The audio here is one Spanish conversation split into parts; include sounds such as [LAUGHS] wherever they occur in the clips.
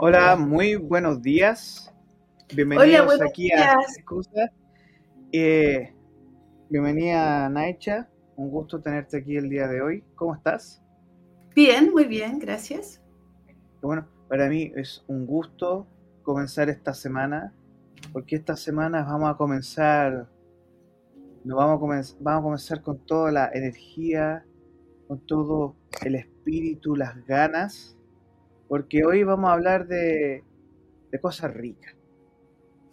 Hola, muy buenos días. Bienvenidos aquí a Excusa. Eh, bienvenida Naicha, un gusto tenerte aquí el día de hoy. ¿Cómo estás? Bien, muy bien, gracias. Bueno, para mí es un gusto comenzar esta semana, porque esta semana vamos a comenzar, nos vamos a comenzar, vamos a comenzar con toda la energía, con todo el espíritu, las ganas porque hoy vamos a hablar de, cosas ricas.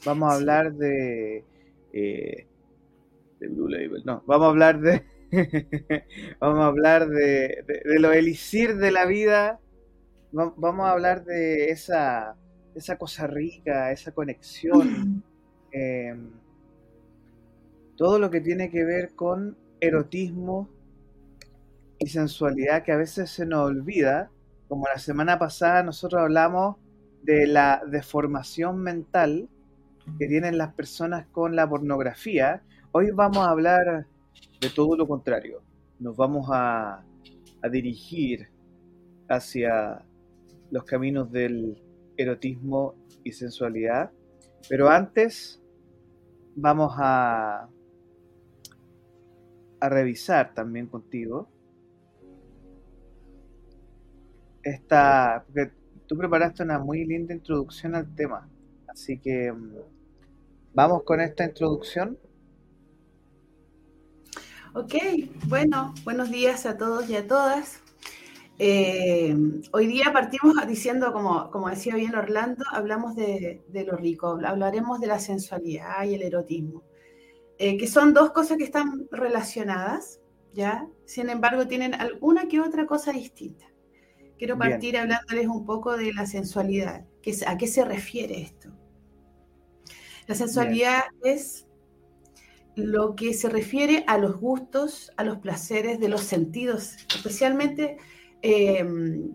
Vamos a hablar de, eh, de Blue Label, no, vamos a hablar de, [LAUGHS] vamos a hablar de, de, lo elixir de la vida, vamos a hablar de esa, esa cosa rica, esa conexión, [CLEARS THROAT] em, todo lo que tiene que ver con erotismo y sensualidad que a veces se nos olvida como la semana pasada nosotros hablamos de la deformación mental que tienen las personas con la pornografía, hoy vamos a hablar de todo lo contrario. Nos vamos a, dirigir hacia los caminos del erotismo y sensualidad. Pero antes vamos a, revisar también contigo esta, porque tú preparaste una muy linda introducción al tema, así que mm, vamos con esta introducción. Ok, bueno, buenos días a todos y a todas. Eh, hoy día partimos diciendo, como, como decía bien Orlando, hablamos de, lo rico, hablaremos de la sensualidad y el erotismo, eh, que son dos cosas que están relacionadas, ¿ya? Sin embargo, tienen alguna que otra cosa distinta. Quiero partir hablándoles un poco de la sensualidad. ¿A qué se refiere esto? La sensualidad es lo que se refiere a los gustos, a los placeres de los sentidos, especialmente em,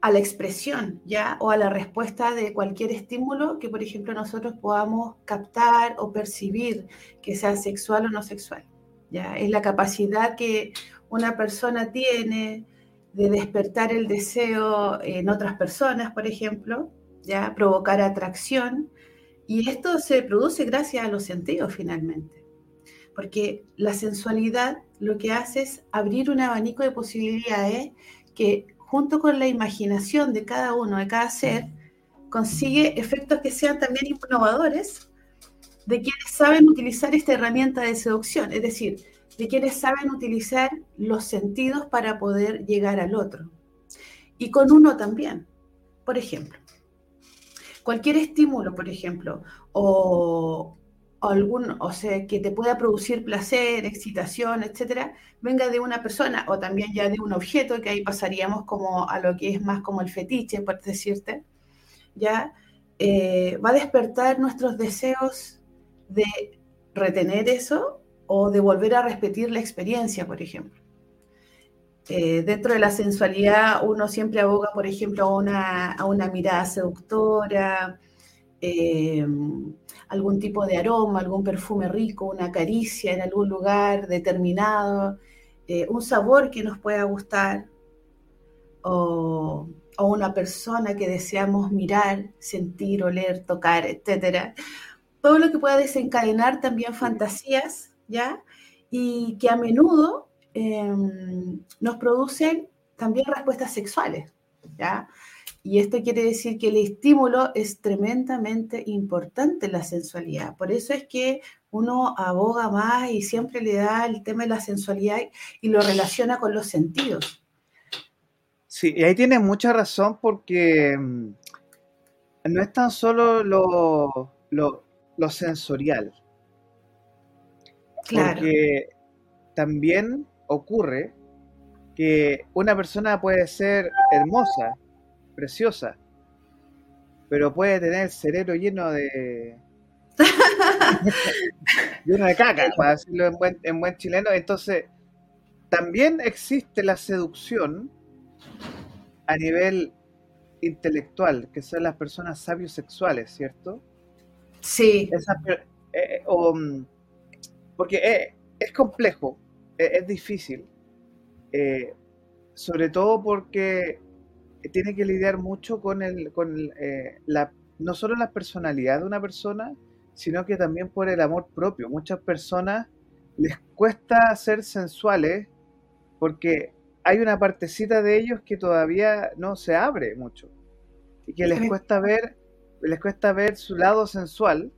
a la expresión, ¿ya? O a la respuesta de cualquier estímulo que, por ejemplo, nosotros podamos captar o percibir, que sea sexual o no sexual, ¿ya? Es la capacidad que una persona tiene de despertar el deseo en otras personas, por ejemplo, ya provocar atracción. Y esto se produce gracias a los sentidos finalmente. Porque la sensualidad lo que hace es abrir un abanico de posibilidades que junto con la imaginación de cada uno, de cada ser, consigue efectos que sean también innovadores de quienes saben utilizar esta herramienta de seducción. Es decir, de quienes saben utilizar los sentidos para poder llegar al otro. Y con uno también. Por ejemplo, cualquier estímulo, por ejemplo, o, algún, o sea, que te pueda producir placer, excitación, etcétera, venga de una persona o también ya de un objeto, que ahí pasaríamos como a lo que es más como el fetiche, por decirte, ya eh, va a despertar nuestros deseos de retener eso o de volver a repetir la experiencia, por ejemplo. Eh, dentro de la sensualidad uno siempre aboga, por ejemplo, a una, a una mirada seductora, eh, algún tipo de aroma, algún perfume rico, una caricia en algún lugar determinado, eh, un sabor que nos pueda gustar, o, o, una persona que deseamos mirar, sentir, oler, tocar, etc. Todo lo que pueda desencadenar también fantasías ¿ya? Y que a menudo em, nos producen también respuestas sexuales, ¿ya? Y esto quiere decir que el estímulo es tremendamente importante en la sensualidad. Por eso es que uno aboga más y siempre le da el tema de la sensualidad y lo relaciona con los sentidos. Sí, y ahí tiene mucha razón porque mm, no es tan solo lo, lo sensorial, porque también ocurre que una persona puede ser hermosa, preciosa, pero puede tener el cerebro lleno de. [LAUGHS] lleno de caca, para decirlo en buen, en buen chileno. Entonces, también existe la seducción a nivel intelectual, que son las personas sabios sexuales, ¿cierto? Sí. Eh, o, mm, porque es, complejo, es, difícil, eh, sobre todo porque tiene que lidiar mucho con, el, con eh, la, no solo la personalidad de una persona, sino que también por el amor propio. Muchas personas les cuesta ser sensuales porque hay una partecita de ellos que todavía no se abre mucho. Y que les cuesta ver les cuesta ver su lado sensual.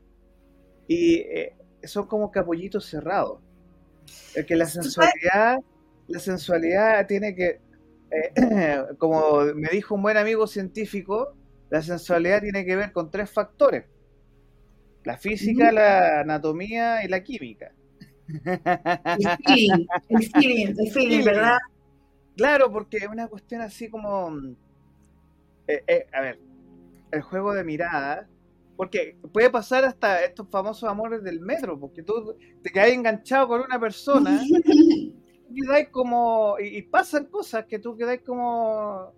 Y eh, son como capullitos cerrados. Es que la sensualidad, la sensualidad tiene que, eh, [CLEARS THROAT] como me dijo un buen amigo científico, la sensualidad tiene que ver con tres factores. La física, la anatomía y la química. El feeling, el feeling, el [LAUGHS] feeling, ¿verdad? Claro, porque es una cuestión así como... Eh, a ver, el juego de mirada, porque puede pasar hasta estos famosos amores del metro, porque tú te quedas enganchado con una persona [LAUGHS] y como, y, pasan cosas que tú quedas como,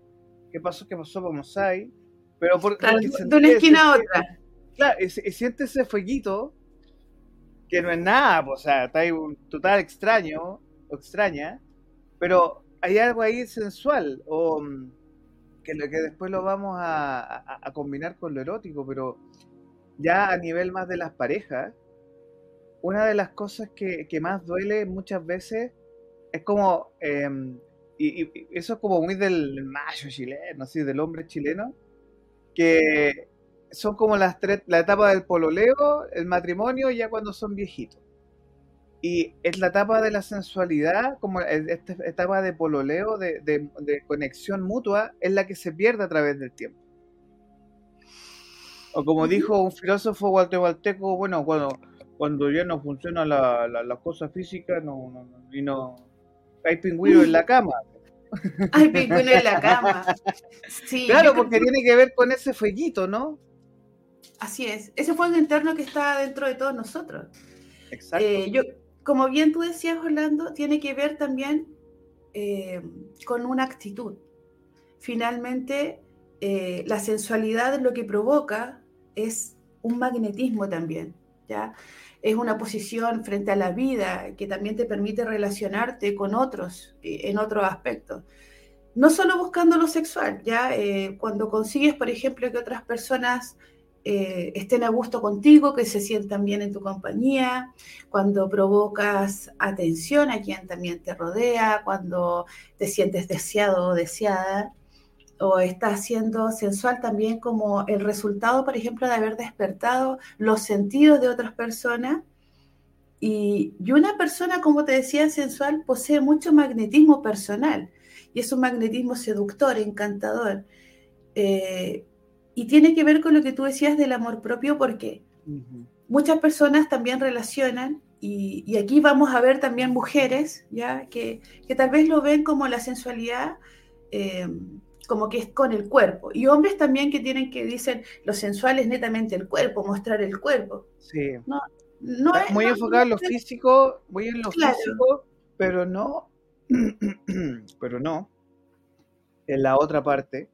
¿qué pasó? ¿Qué pasó? Vamos ahí, pero por, de una esquina a otra. Claro, y, sientes ese fueguito que no es nada, pues, o sea, está ahí un total extraño o extraña, pero hay algo ahí sensual o que, que después lo vamos a, combinar con lo erótico, pero ya a nivel más de las parejas, una de las cosas que, más duele muchas veces es como, em, y, eso es como muy del macho chileno, así, del hombre chileno, que son como las tres, la etapa del pololeo, el matrimonio, ya cuando son viejitos. Y es la etapa de la sensualidad, como esta etapa de pololeo, de, conexión mutua, es la que se pierde a través del tiempo. O como dijo un filósofo guatemalteco, bueno, cuando, cuando ya no funciona la, la, cosa física, no, no, y no hay pingüino en la cama. [LAUGHS] Hay pingüino en la cama. Sí, claro, porque tiene que ver con ese fueguito, ¿no? Así es, ese fuego interno que está dentro de todos nosotros. Exacto. Eh, yo, como bien tú decías, Orlando, tiene que ver también eh, con una actitud. Finalmente, eh, la sensualidad lo que provoca es un magnetismo también, ¿ya? Es una posición frente a la vida que también te permite relacionarte con otros eh, en otros aspectos. No solo buscando lo sexual, ¿ya? cuando consigues, por ejemplo, que otras personas eh, estén a gusto contigo, que se sientan bien en tu compañía, cuando provocas atención a quien también te rodea, cuando te sientes deseado o deseada, o estás siendo sensual también como el resultado, por ejemplo, de haber despertado los sentidos de otras personas. Y, una persona, como te decía, sensual, posee mucho magnetismo personal y es un magnetismo seductor, encantador. Eh, y tiene que ver con lo que tú decías del amor propio, porque muchas personas también relacionan, y, aquí vamos a ver también mujeres, ¿ya? Que, tal vez lo ven como la sensualidad, eh, como que es con el cuerpo. Y hombres también que tienen que dicen, lo sensual es netamente el cuerpo, mostrar el cuerpo. Sí. No, no es, muy enfocado en lo físico, muy en lo físico, pero no, [CLEARS THROAT] pero no, en la otra parte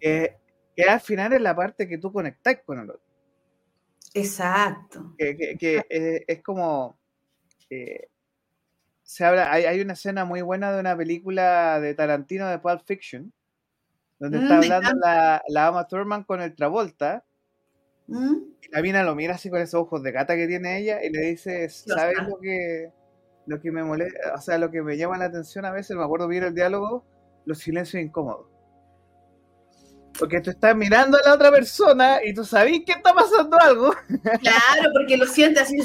que, al final es la parte que tú conectas con el otro. Exacto. Que, eh, es como. Eh, se habla, hay, una escena muy buena de una película de Tarantino de Pulp Fiction, donde mm, está hablando la, la Ama Thurman con el Travolta. Mm. Y la mina lo mira así con esos ojos de gata que tiene ella y le dice: ¿Sabes lo que, lo que me molesta? O sea, lo que me llama la atención a veces, me acuerdo bien el diálogo, los silencios incómodos. Porque tú estás mirando a la otra persona y tú sabes que está pasando algo. Claro, porque lo sientes así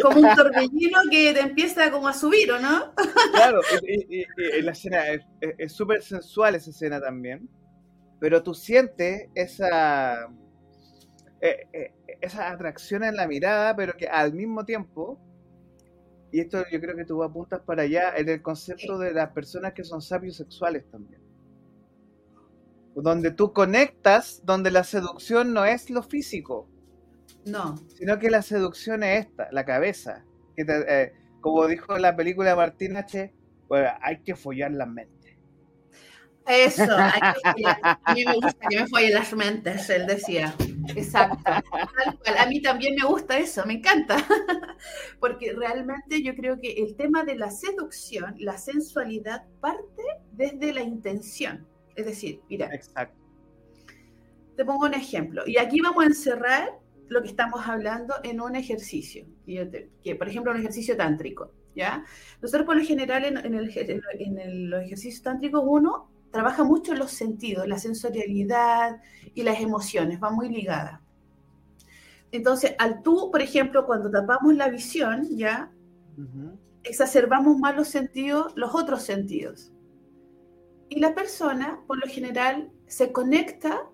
como un torbellino que te empieza como a subir, ¿o no? Claro, y, la escena es súper sensual esa escena también. Pero tú sientes esa, eh, eh, esa atracción en la mirada, pero que al mismo tiempo, y esto yo creo que tú apuntas para allá, en el concepto de las personas que son sabios sexuales también donde tú conectas, donde la seducción no es lo físico. No. Sino que la seducción es esta, la cabeza. Que eh, como dijo en la película de Martín H., pues, hay que follar la mente. Eso, hay que [LAUGHS] follar. a mí me gusta que me follen las mentes, él decía. Exacto. A mí también me gusta eso, me encanta. [LAUGHS] Porque realmente yo creo que el tema de la seducción, la sensualidad, parte desde la intención. Es decir, mira. Exacto. Te pongo un ejemplo. Y aquí vamos a encerrar lo que estamos hablando en un ejercicio. Que, por ejemplo, un ejercicio tántrico. ¿ya? Nosotros por lo general en, el, en los ejercicios tántricos uno trabaja mucho los sentidos, la sensorialidad y las emociones, va muy ligada. Entonces, al tú, por ejemplo, cuando tapamos la visión, ya, exacerbamos más los sentidos, los otros sentidos. Y la persona, por lo general, se conecta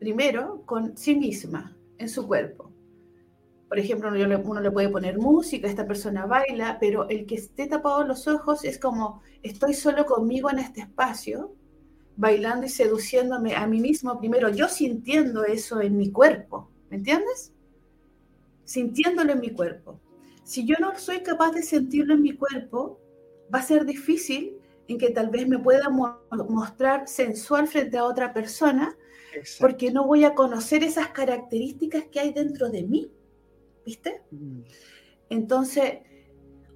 primero con sí misma, en su cuerpo. Por ejemplo, uno le, puede poner música, esta persona baila, pero el que esté tapado los ojos es como estoy solo conmigo en este espacio, bailando y seduciéndome a mí mismo primero, yo sintiendo eso en mi cuerpo, ¿me entiendes? Sintiéndolo en mi cuerpo. Si yo no soy capaz de sentirlo en mi cuerpo, va a ser difícil en que tal vez me pueda mostrar sensual frente a otra persona, porque no voy a conocer esas características que hay dentro de mí. ¿viste? Mm. Entonces,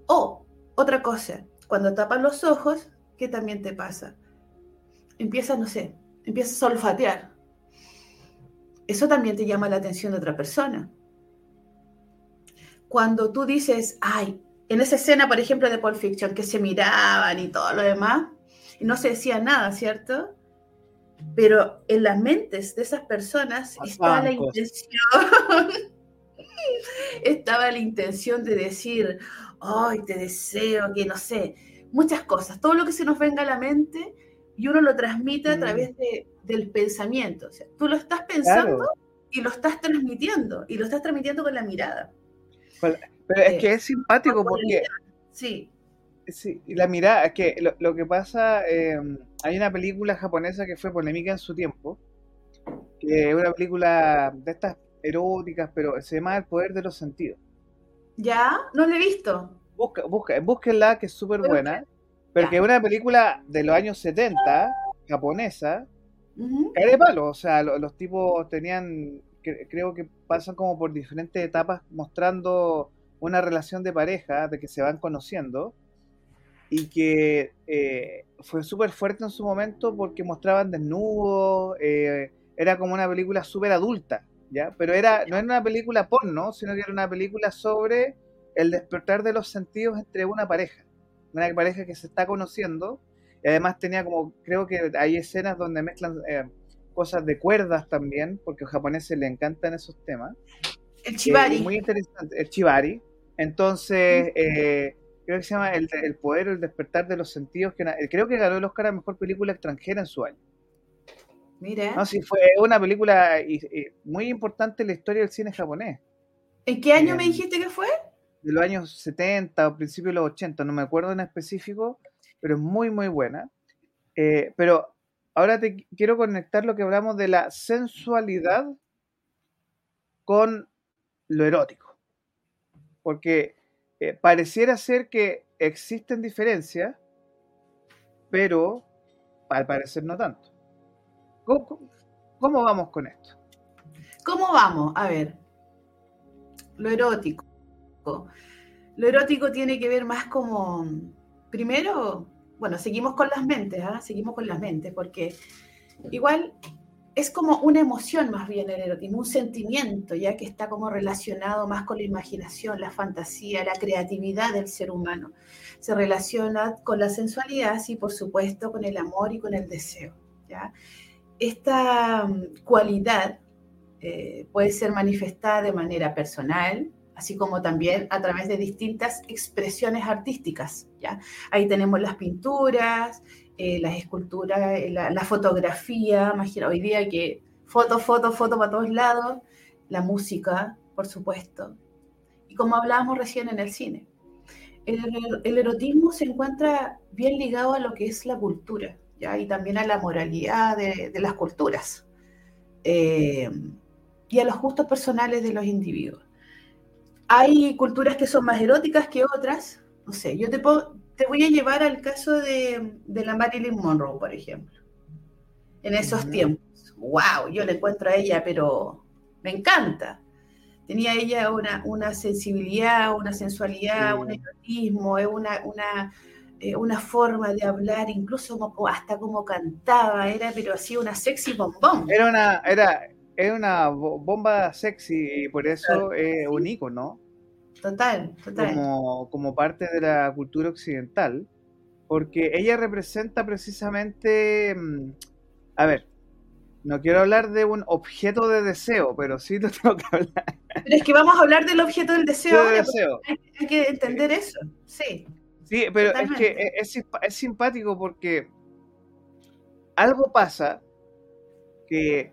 o otra cosa, cuando tapas los ojos, ¿qué también te pasa? Empiezas, no sé, empiezas a olfatear. Eso también te llama la atención de otra persona. Cuando tú dices, ay, en esa escena, por ejemplo, de Pulp Fiction, que se miraban y todo lo demás, y no se decía nada, ¿cierto? Pero en las mentes de esas personas está la intención [LAUGHS] estaba la intención de decir, ay, te deseo, que no sé, muchas cosas, todo lo que se nos venga a la mente y uno lo transmite a través mm. de, del pensamiento. O sea, tú lo estás pensando y lo estás transmitiendo, y lo estás transmitiendo con la mirada. Pero es que es simpático porque... Sí. Sí, y la mirada, es que lo, que pasa, eh, hay una película japonesa que fue polémica en su tiempo, que es una película de estas eróticas, pero se llama El Poder de los Sentidos. ¿Ya? No la he visto. Busca, busca, búsquenla, que es súper buena, porque es una película de los años 70, japonesa, cae de palo, o sea, los, tipos tenían, creo que pasan como por diferentes etapas mostrando una relación de pareja, de que se van conociendo, y que eh, fue súper fuerte en su momento porque mostraban desnudos, eh, era como una película súper adulta, pero era, no era una película porno, sino que era una película sobre el despertar de los sentidos entre una pareja, una pareja que se está conociendo, y además tenía como, creo que hay escenas donde mezclan eh, cosas de cuerdas también, porque a los japoneses les encantan esos temas. El chivari. muy interesante, el chivari. Entonces, eh, creo que se llama el, el poder, el despertar de los sentidos, que creo que ganó el Oscar a Mejor Película Extranjera en su año. Mira. No, sí, fue una película muy importante en la historia del cine japonés. ¿En qué año me dijiste que fue? De los años 70 o principios de los 80, no me acuerdo en específico, pero es muy, muy buena. Eh, pero ahora te quiero conectar lo que hablamos de la sensualidad con lo erótico. Porque eh, pareciera ser que existen diferencias, pero al parecer no tanto. ¿Cómo, vamos con esto? ¿Cómo vamos? A ver, lo erótico. Lo erótico tiene que ver más como, primero, bueno, seguimos con las mentes, ¿ah? seguimos con las mentes, porque igual es como una emoción más bien el erotismo, un sentimiento, ya que está como relacionado más con la imaginación, la fantasía, la creatividad del ser humano. Se relaciona con la sensualidad, y por supuesto, con el amor y con el deseo. ¿ya? esta mm, cualidad eh, puede ser manifestada de manera personal, así como también a través de distintas expresiones artísticas. ¿ya? Ahí tenemos las pinturas, eh, las esculturas, eh, la, fotografía, imagina hoy día que foto, foto, foto para todos lados, la música, por supuesto. Y como hablábamos recién en el cine, el erotismo se encuentra bien ligado a lo que es la cultura y también a la moralidad de, las culturas eh, y a los gustos personales de los individuos. Hay culturas que son más eróticas que otras, no sé, yo te, te voy a llevar al caso de, la Marilyn Monroe, por ejemplo, en esos tiempos. ¡Wow! Yo le encuentro a ella, pero me encanta. Tenía ella una, una sensibilidad, una sensualidad, un erotismo, una, una, eh, una forma de hablar, incluso como, hasta como cantaba, era pero así una sexy bombón. Era una, era, era una bomba sexy y por eso es un ¿no? Total, total. Como, como parte de la cultura occidental, porque ella representa precisamente, mm, a ver, no quiero hablar de un objeto de deseo, pero sí lo [LAUGHS] tengo que hablar. Pero es que vamos a hablar del objeto del deseo. Hay, que entender eso, sí. Sí, pero es que es, es, simpático porque algo pasa que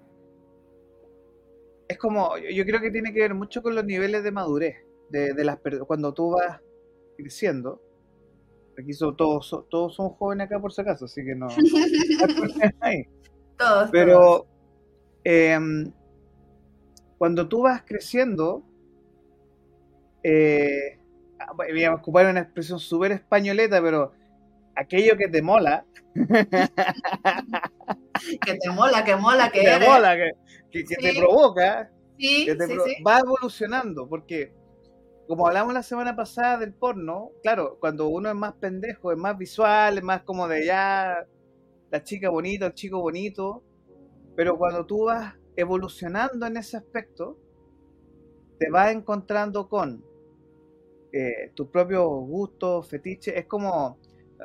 es como, yo creo que tiene que ver mucho con los niveles de madurez de, de las cuando tú vas creciendo. Aquí son todos, todos son jóvenes acá por si acaso, así que no. [LAUGHS] todos. Pero em, cuando tú vas creciendo, eh, voy a ocupar una expresión súper españoleta, pero aquello que te mola. [LAUGHS] que te mola, que mola, que, te mola, que, te provoca, va evolucionando, porque como hablamos la semana pasada del porno, claro, cuando uno es más pendejo, es más visual, es más como de ya la chica bonita, el chico bonito, pero cuando tú vas evolucionando en ese aspecto, te vas encontrando con eh, tus propios gustos, fetiches, es como,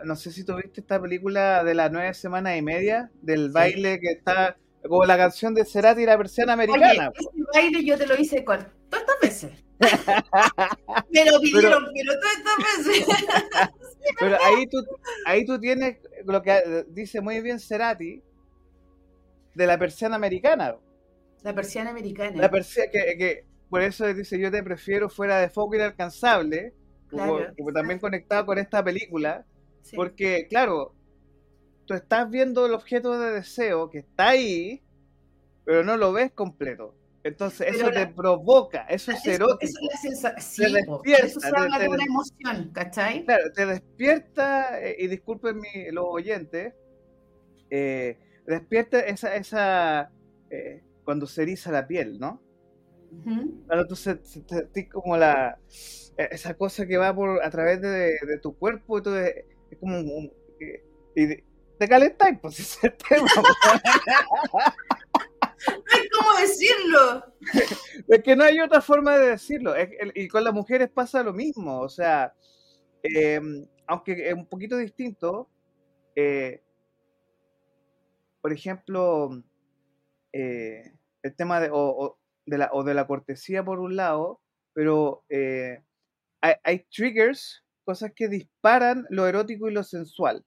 no sé si tuviste esta película de las nueve semanas y media, del baile que está, como la canción de Cerati y la persiana americana. ese baile yo te lo hice estas veces. [LAUGHS] Me lo pidieron, pero, todas estas [LAUGHS] veces. pero ahí tú, ahí tú tienes lo que dice muy bien Cerati de la persiana americana. La persiana americana. La persiana que, que, por eso dice yo te prefiero fuera de foco inalcanzable, como, también conectado con esta película, porque claro, tú estás viendo el objeto de deseo que está ahí, pero no lo ves completo. Entonces eso te provoca, eso es erótico. Eso es la sensación. te despierta, eso se habla de una emoción, ¿cachai? Claro, te despierta, eh, y disculpen mi, los oyentes, eh, despierta esa, esa eh, cuando se eriza la piel, ¿no? Cuando tú se, como la esa cosa que va por a través de, tu cuerpo y todo es, como un, y, te calentáis, pues [LAUGHS] ese tema. [LAUGHS] cómo decirlo. Es que no hay otra forma de decirlo. y con las mujeres pasa lo mismo. O sea, em, aunque es un poquito distinto, eh, por ejemplo, eh, el tema de, o, de la, o de la cortesía por un lado, pero eh, hay, triggers, cosas que disparan lo erótico y lo sensual.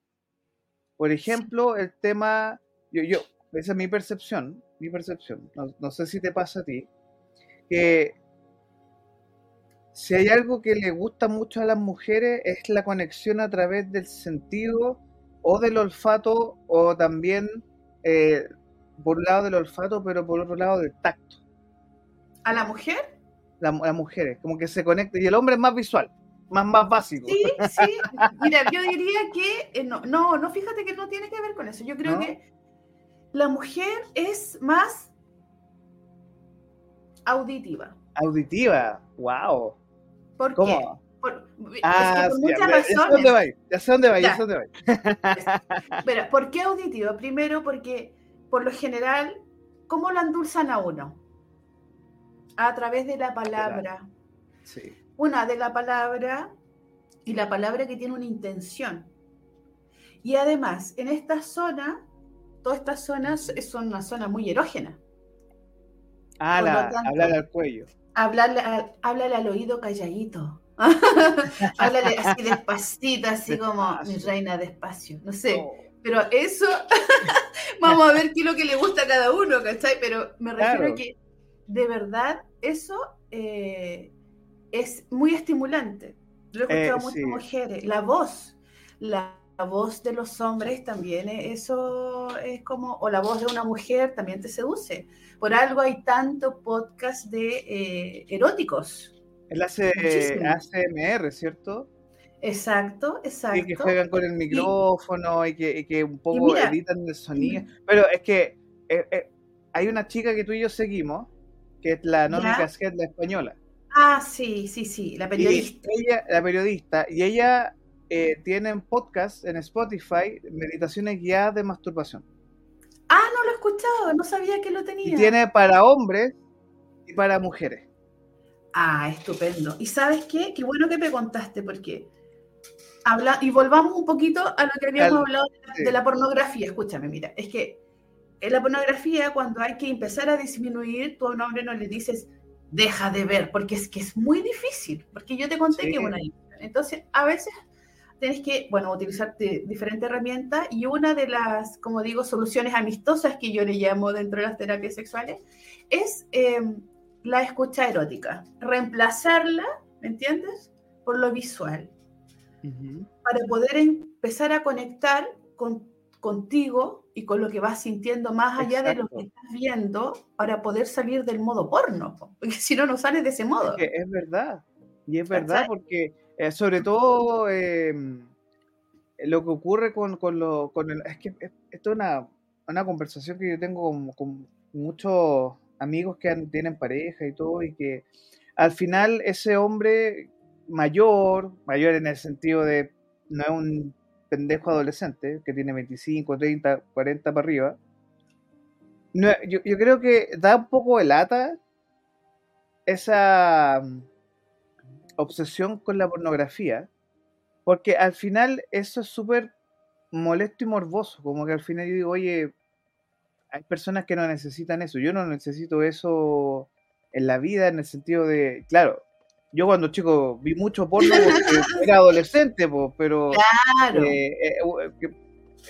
Por ejemplo, el tema, yo, yo, esa es mi percepción, mi percepción, no, sé si te pasa a ti, que si hay algo que le gusta mucho a las mujeres es la conexión a través del sentido o del olfato o también eh, por un lado del olfato, pero por otro lado del tacto. ¿A la mujer? La, las mujeres, como que se conecta. Y el hombre es más visual, más, más básico. Sí, sí. Mira, yo diría que eh, no, no, no, fíjate que no tiene que ver con eso. Yo creo que la mujer es más auditiva. Auditiva, wow. ¿Por ¿Cómo? Qué? Por, ah, es que por muchas razones. Ya dónde va, ya sé dónde va, ya sé dónde va. [LAUGHS] Pero, ¿por qué auditiva? Primero porque, por lo general, ¿cómo lo endulzan a uno? A través de la palabra. Sí. Una de la palabra y la palabra que tiene una intención. Y además, en esta zona todas estas zonas son una zona muy erógena. Ah, hablarle al cuello. Hablarle, háblale al oído calladito. [LAUGHS] háblale así despacito, así como mi reina despacio. No sé. Oh. Pero eso, [LAUGHS] vamos a ver qué es lo que le gusta a cada uno, ¿cachai? Pero me refiero a que de verdad eso eh, es muy estimulante. Lo he escuchado eh, muchas mujeres. La voz, la la voz de los hombres también, eh, eso es como, o la voz de una mujer también te seduce. Por algo hay tanto podcast de eh, eróticos. Él hace ACMR, ¿cierto? Exacto, exacto. Y que juegan con el micrófono y, que, un poco editan el sonido. Pero es que eh, hay una chica que tú y yo seguimos que es la Nónica Casquet, la española. Ah, sí, sí, sí, la periodista. ella, la periodista, y ella eh, tiene en podcast en Spotify meditaciones guiadas de masturbación. Ah, no lo he escuchado, no sabía que lo tenía. Y tiene para hombres y para mujeres. Ah, estupendo. ¿Y sabes qué? Qué bueno que me contaste, porque habla y volvamos un poquito a lo que habíamos hablado de la, pornografía. Escúchame, mira, es que en la pornografía, cuando hay que empezar a disminuir, tú a un hombre no le dices, deja de ver, porque es que es muy difícil, porque yo te conté que una Entonces, a veces tienes que, bueno, utilizar diferentes herramientas y una de las, como digo, soluciones amistosas que yo le llamo dentro de las terapias sexuales es em, la escucha erótica, reemplazarla, ¿me entiendes? Por lo visual, para poder empezar a conectar con, contigo y con lo que vas sintiendo más allá de lo que estás viendo para poder salir del modo porno, [LAUGHS] porque si no, no sales de ese modo. Es, verdad, y es verdad porque eh, sobre todo em, lo que ocurre con, con, lo, con el... Es que esto es una, una conversación que yo tengo con, muchos amigos que tienen pareja y todo, y que al final ese hombre mayor, mayor en el sentido de no es un pendejo adolescente que tiene 25, 30, 40 para arriba, yo, yo, creo que da un poco de lata esa obsesión con la pornografía, porque al final eso es súper molesto y morboso, como que al final yo digo, oye, hay personas que no necesitan eso. Yo no necesito eso en la vida, en el sentido de, claro, yo cuando chico vi mucho porno porque [LAUGHS] era adolescente, pero claro. Eh, eh,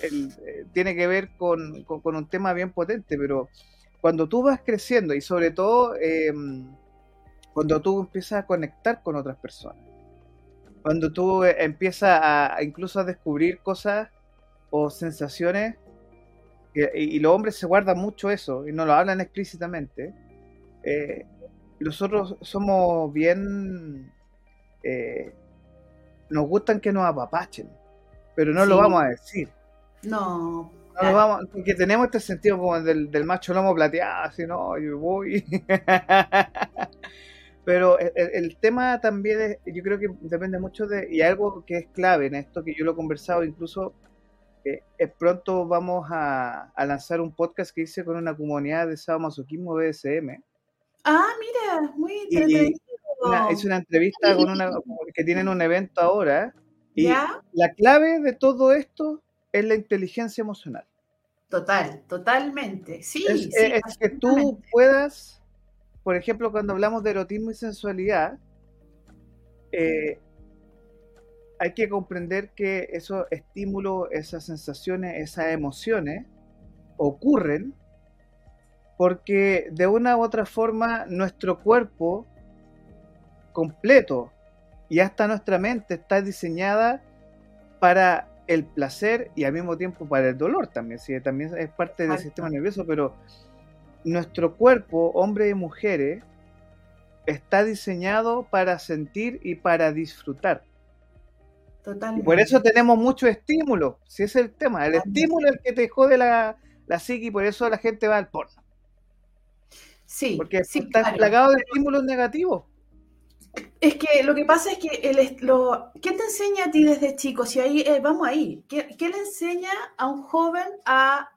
eh, tiene que ver con, un tema bien potente, pero cuando tú vas creciendo y sobre todo em, cuando tú empiezas a conectar con otras personas, cuando tú empiezas a incluso a descubrir cosas o sensaciones y, los hombres se guardan mucho eso y no lo hablan explícitamente, eh, nosotros somos bien... Eh, nos gustan que nos apapachen, pero no lo vamos a decir. No. No vamos, porque tenemos este sentido como del, del macho lomo plateado, así, no, yo voy. [LAUGHS] pero el, tema también, es, yo creo que depende mucho de, y algo que es clave en esto, que yo lo he conversado incluso eh, pronto vamos a, lanzar un podcast que hice con una comunidad de sadomasoquismo BSM. Ah, mira, muy entretenido. es una entrevista con una que tienen un evento ahora. Y la clave de todo esto es la inteligencia emocional. Total, totalmente. Sí, es, sí, es que tú puedas, por ejemplo, cuando hablamos de erotismo y sensualidad, eh, hay que comprender que esos estímulos, esas sensaciones, esas emociones ocurren porque de una u otra forma nuestro cuerpo completo y hasta nuestra mente está diseñada para el placer y al mismo tiempo para el dolor también, ¿sí? también es parte del sistema nervioso, pero nuestro cuerpo, hombres y mujeres, está diseñado para sentir y para disfrutar. Por eso tenemos mucho estímulo, si es el tema. El estímulo es el que te jode la, la psique y por eso la gente va al porno. Sí. Porque estás plagado de estímulos negativos. Es que lo que pasa es que el, lo, ¿qué te enseña a ti desde chico? Si ahí eh, vamos ahí, ¿Qué, le enseña a un joven a,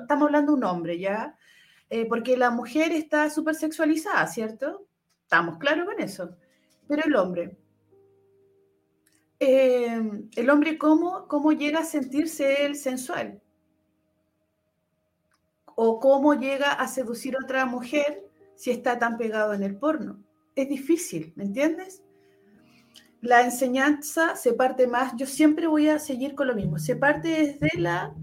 estamos hablando de un hombre ya, eh, porque la mujer está súper sexualizada, ¿cierto? Estamos claros con eso. Pero el hombre, Em, el hombre cómo, cómo llega a sentirse él sensual. O cómo llega a seducir a otra mujer si está tan pegado en el porno. Es difícil, ¿me entiendes? La enseñanza se parte más, yo siempre voy a seguir con lo mismo, se parte desde la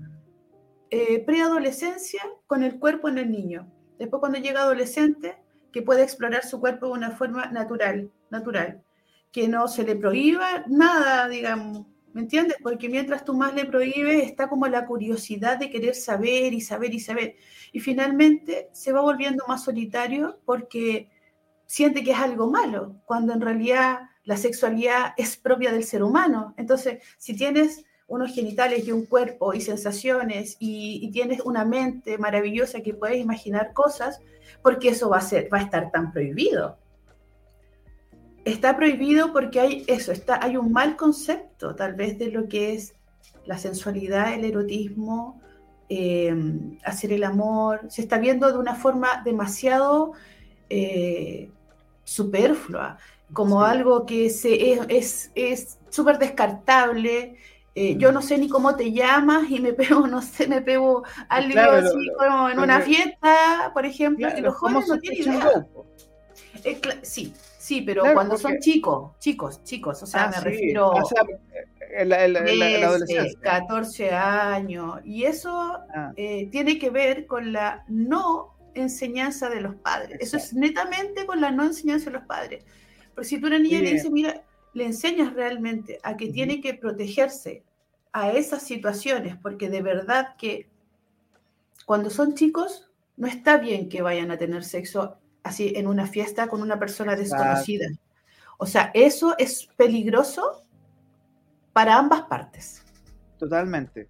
eh, preadolescencia con el cuerpo en el niño. Después cuando llega adolescente, que puede explorar su cuerpo de una forma natural, natural que no se le prohíba nada, digamos, ¿me entiendes? Porque mientras tú más le prohíbes, está como la curiosidad de querer saber y saber y saber. Y finalmente se va volviendo más solitario porque siente que es algo malo, cuando en realidad la sexualidad es propia del ser humano. Entonces, si tienes unos genitales y un cuerpo y sensaciones y, tienes una mente maravillosa que puedes imaginar cosas, porque eso va a ser, va a estar tan prohibido. Está prohibido porque hay eso, está, hay un mal concepto tal vez de lo que es la sensualidad, el erotismo, em, hacer el amor. Se está viendo de una forma demasiado eh, superflua, como algo que se, es súper descartable, eh, yo no sé ni cómo te llamas y me [LAUGHS] pego, no sé, me pego al libro así como en una fiesta, por ejemplo, y los jóvenes no tienen idea. sí, sí, pero cuando son chicos, chicos, chicos, o sea, ah, me refiero o sea, en la, adolescencia. 14 años, y eso ah. eh, tiene que ver con la no enseñanza de los padres. Eso es netamente con la no enseñanza de los padres. Porque si tú una niña le dices, mira, le enseñas realmente a que tiene que protegerse a esas situaciones, porque de verdad que cuando son chicos no está bien que vayan a tener sexo así en una fiesta con una persona desconocida. O sea, eso es peligroso para ambas partes. Totalmente.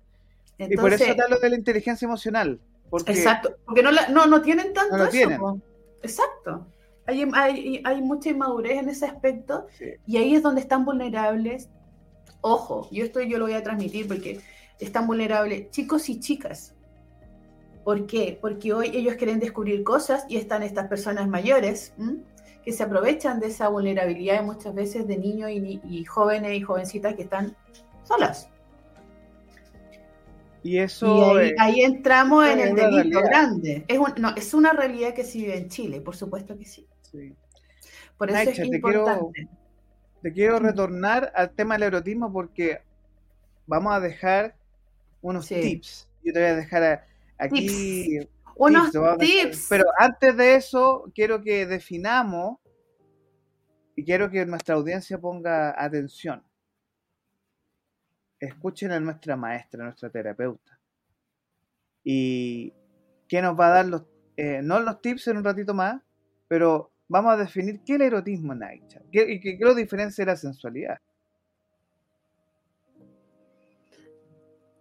y por eso hablo de la inteligencia emocional. exacto, porque no, no, no tienen tanto eso. Exacto. Hay, hay, mucha inmadurez en ese aspecto y ahí es donde están vulnerables. Ojo, yo esto yo lo voy a transmitir porque están vulnerables chicos y chicas. ¿Por qué? Porque hoy ellos quieren descubrir cosas y están estas personas mayores que se aprovechan de esa vulnerabilidad muchas veces de niños y, jóvenes y jovencitas que están solas. Y eso. ahí, entramos en el delito grande. Es, no, es una realidad que se vive en Chile, por supuesto que sí. Por eso es importante. Te quiero, retornar al tema del erotismo porque vamos a dejar unos tips. Yo te voy a dejar aquí. Unos tips. pero antes de eso, quiero que definamos y quiero que nuestra audiencia ponga atención. Escuchen a nuestra maestra, a nuestra terapeuta. Y que nos va a dar los, eh, no los tips en un ratito más, pero vamos a definir qué es el erotismo en y qué, lo diferencia de la sensualidad.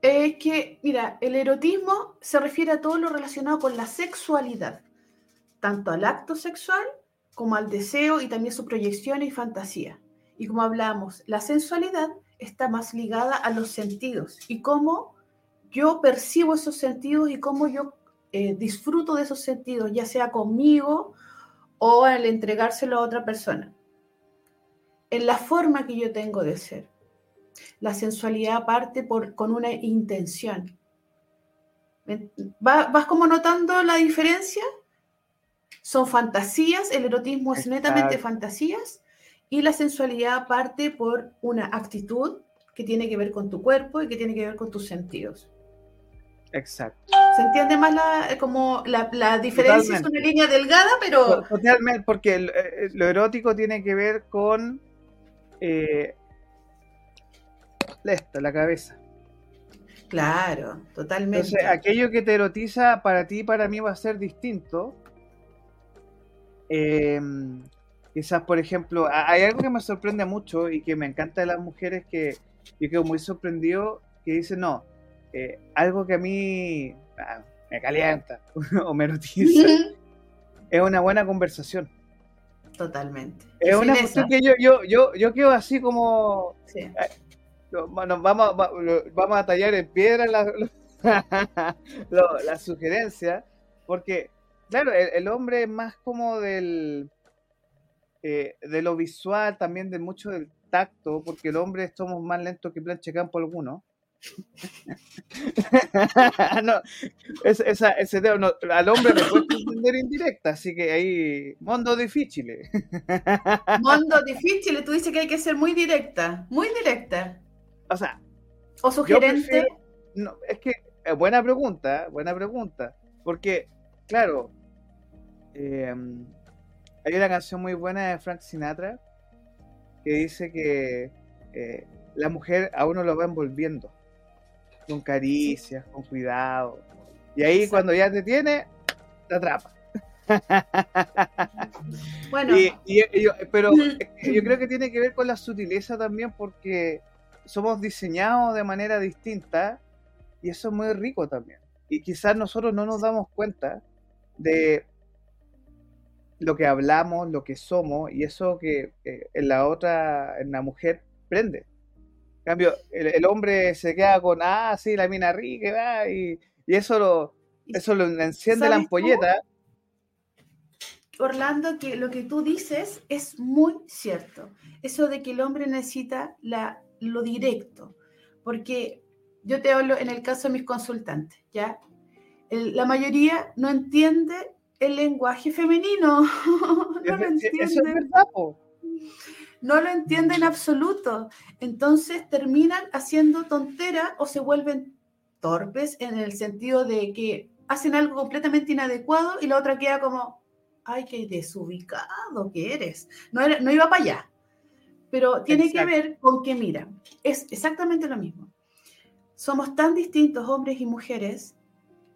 Es que, mira, el erotismo se refiere a todo lo relacionado con la sexualidad, tanto al acto sexual como al deseo y también su proyección y fantasía. Y como hablamos, la sensualidad está más ligada a los sentidos y cómo yo percibo esos sentidos y cómo yo eh, disfruto de esos sentidos, ya sea conmigo o al entregárselo a otra persona. En la forma que yo tengo de ser. La sensualidad parte por, con una intención. ¿Vas como notando la diferencia? Son fantasías, el erotismo es netamente fantasías y la sensualidad parte por una actitud que tiene que ver con tu cuerpo y que tiene que ver con tus sentidos. Exacto. ¿Se entiende más la, eh, como la, diferencia? Es una línea delgada, pero... Totalmente, porque eh, lo erótico tiene que ver con eh, esto, la cabeza. Claro, totalmente. Entonces, aquello que te erotiza para ti y para mí va a ser distinto. Em, quizás, por ejemplo, hay algo que me sorprende mucho y que me encanta de las mujeres que yo quedo muy sorprendido, que dicen, no, eh, algo que a mí me calienta [LAUGHS] o me erotiza es una buena conversación. Totalmente. Es una cuestión que yo, yo, yo, yo quedo así como... Eh, vamos, vamos a tallar en piedra la, [LAUGHS] la, sugerencia, porque, claro, el, hombre es más como del... Eh, de lo visual, también de mucho del tacto, porque el hombre somos más lentos que planche campo alguno. [LAUGHS] no, esa, ese no, al hombre le cuesta entender indirecta, así que ahí, mundo difícil. [LAUGHS] mundo difícil, tú dices que hay que ser muy directa, muy directa. O sea, o sugerente. no, es que, eh, buena pregunta, buena pregunta, porque, claro, em, hay una canción muy buena de Frank Sinatra que dice que eh, la mujer a uno lo va envolviendo con caricias, con cuidado. Y ahí cuando ya te tiene, te atrapa. [LAUGHS] Bueno, pero yo creo que tiene que ver con la sutileza también porque somos diseñados de manera distinta y eso es muy rico también. Y quizás nosotros no nos damos cuenta de lo que hablamos, lo que somos y eso que en la otra, en la mujer, prende. En cambio, el, hombre se queda con, ah, sí, la mina rica, y, y eso lo, eso lo enciende la ampolleta. Orlando, que lo que tú dices es muy cierto. Eso de que el hombre necesita la, lo directo. Porque yo te hablo en el caso de mis consultantes, ¿ya? la mayoría no entiende el lenguaje femenino. [LAUGHS] no lo entienden. No lo entienden en absoluto. Entonces terminan haciendo tonteras o se vuelven torpes en el sentido de que hacen algo completamente inadecuado y la otra queda como, ay, qué desubicado que eres. No, no iba para allá. Pero tiene que ver con que, mira, es exactamente lo mismo. Somos tan distintos hombres y mujeres,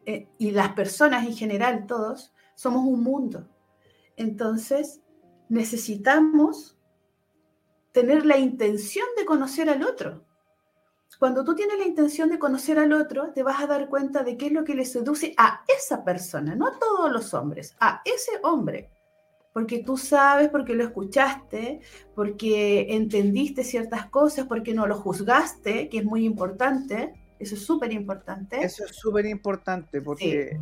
eh, y las personas en general, todos, somos un mundo. Entonces, necesitamos tener la intención de conocer al otro. Cuando tú tienes la intención de conocer al otro, te vas a dar cuenta de qué es lo que le seduce a esa persona, no a todos los hombres, a ese hombre. Porque tú sabes, porque lo escuchaste, porque entendiste ciertas cosas, porque no lo juzgaste, que es muy importante. Eso es súper importante. Eso es súper importante porque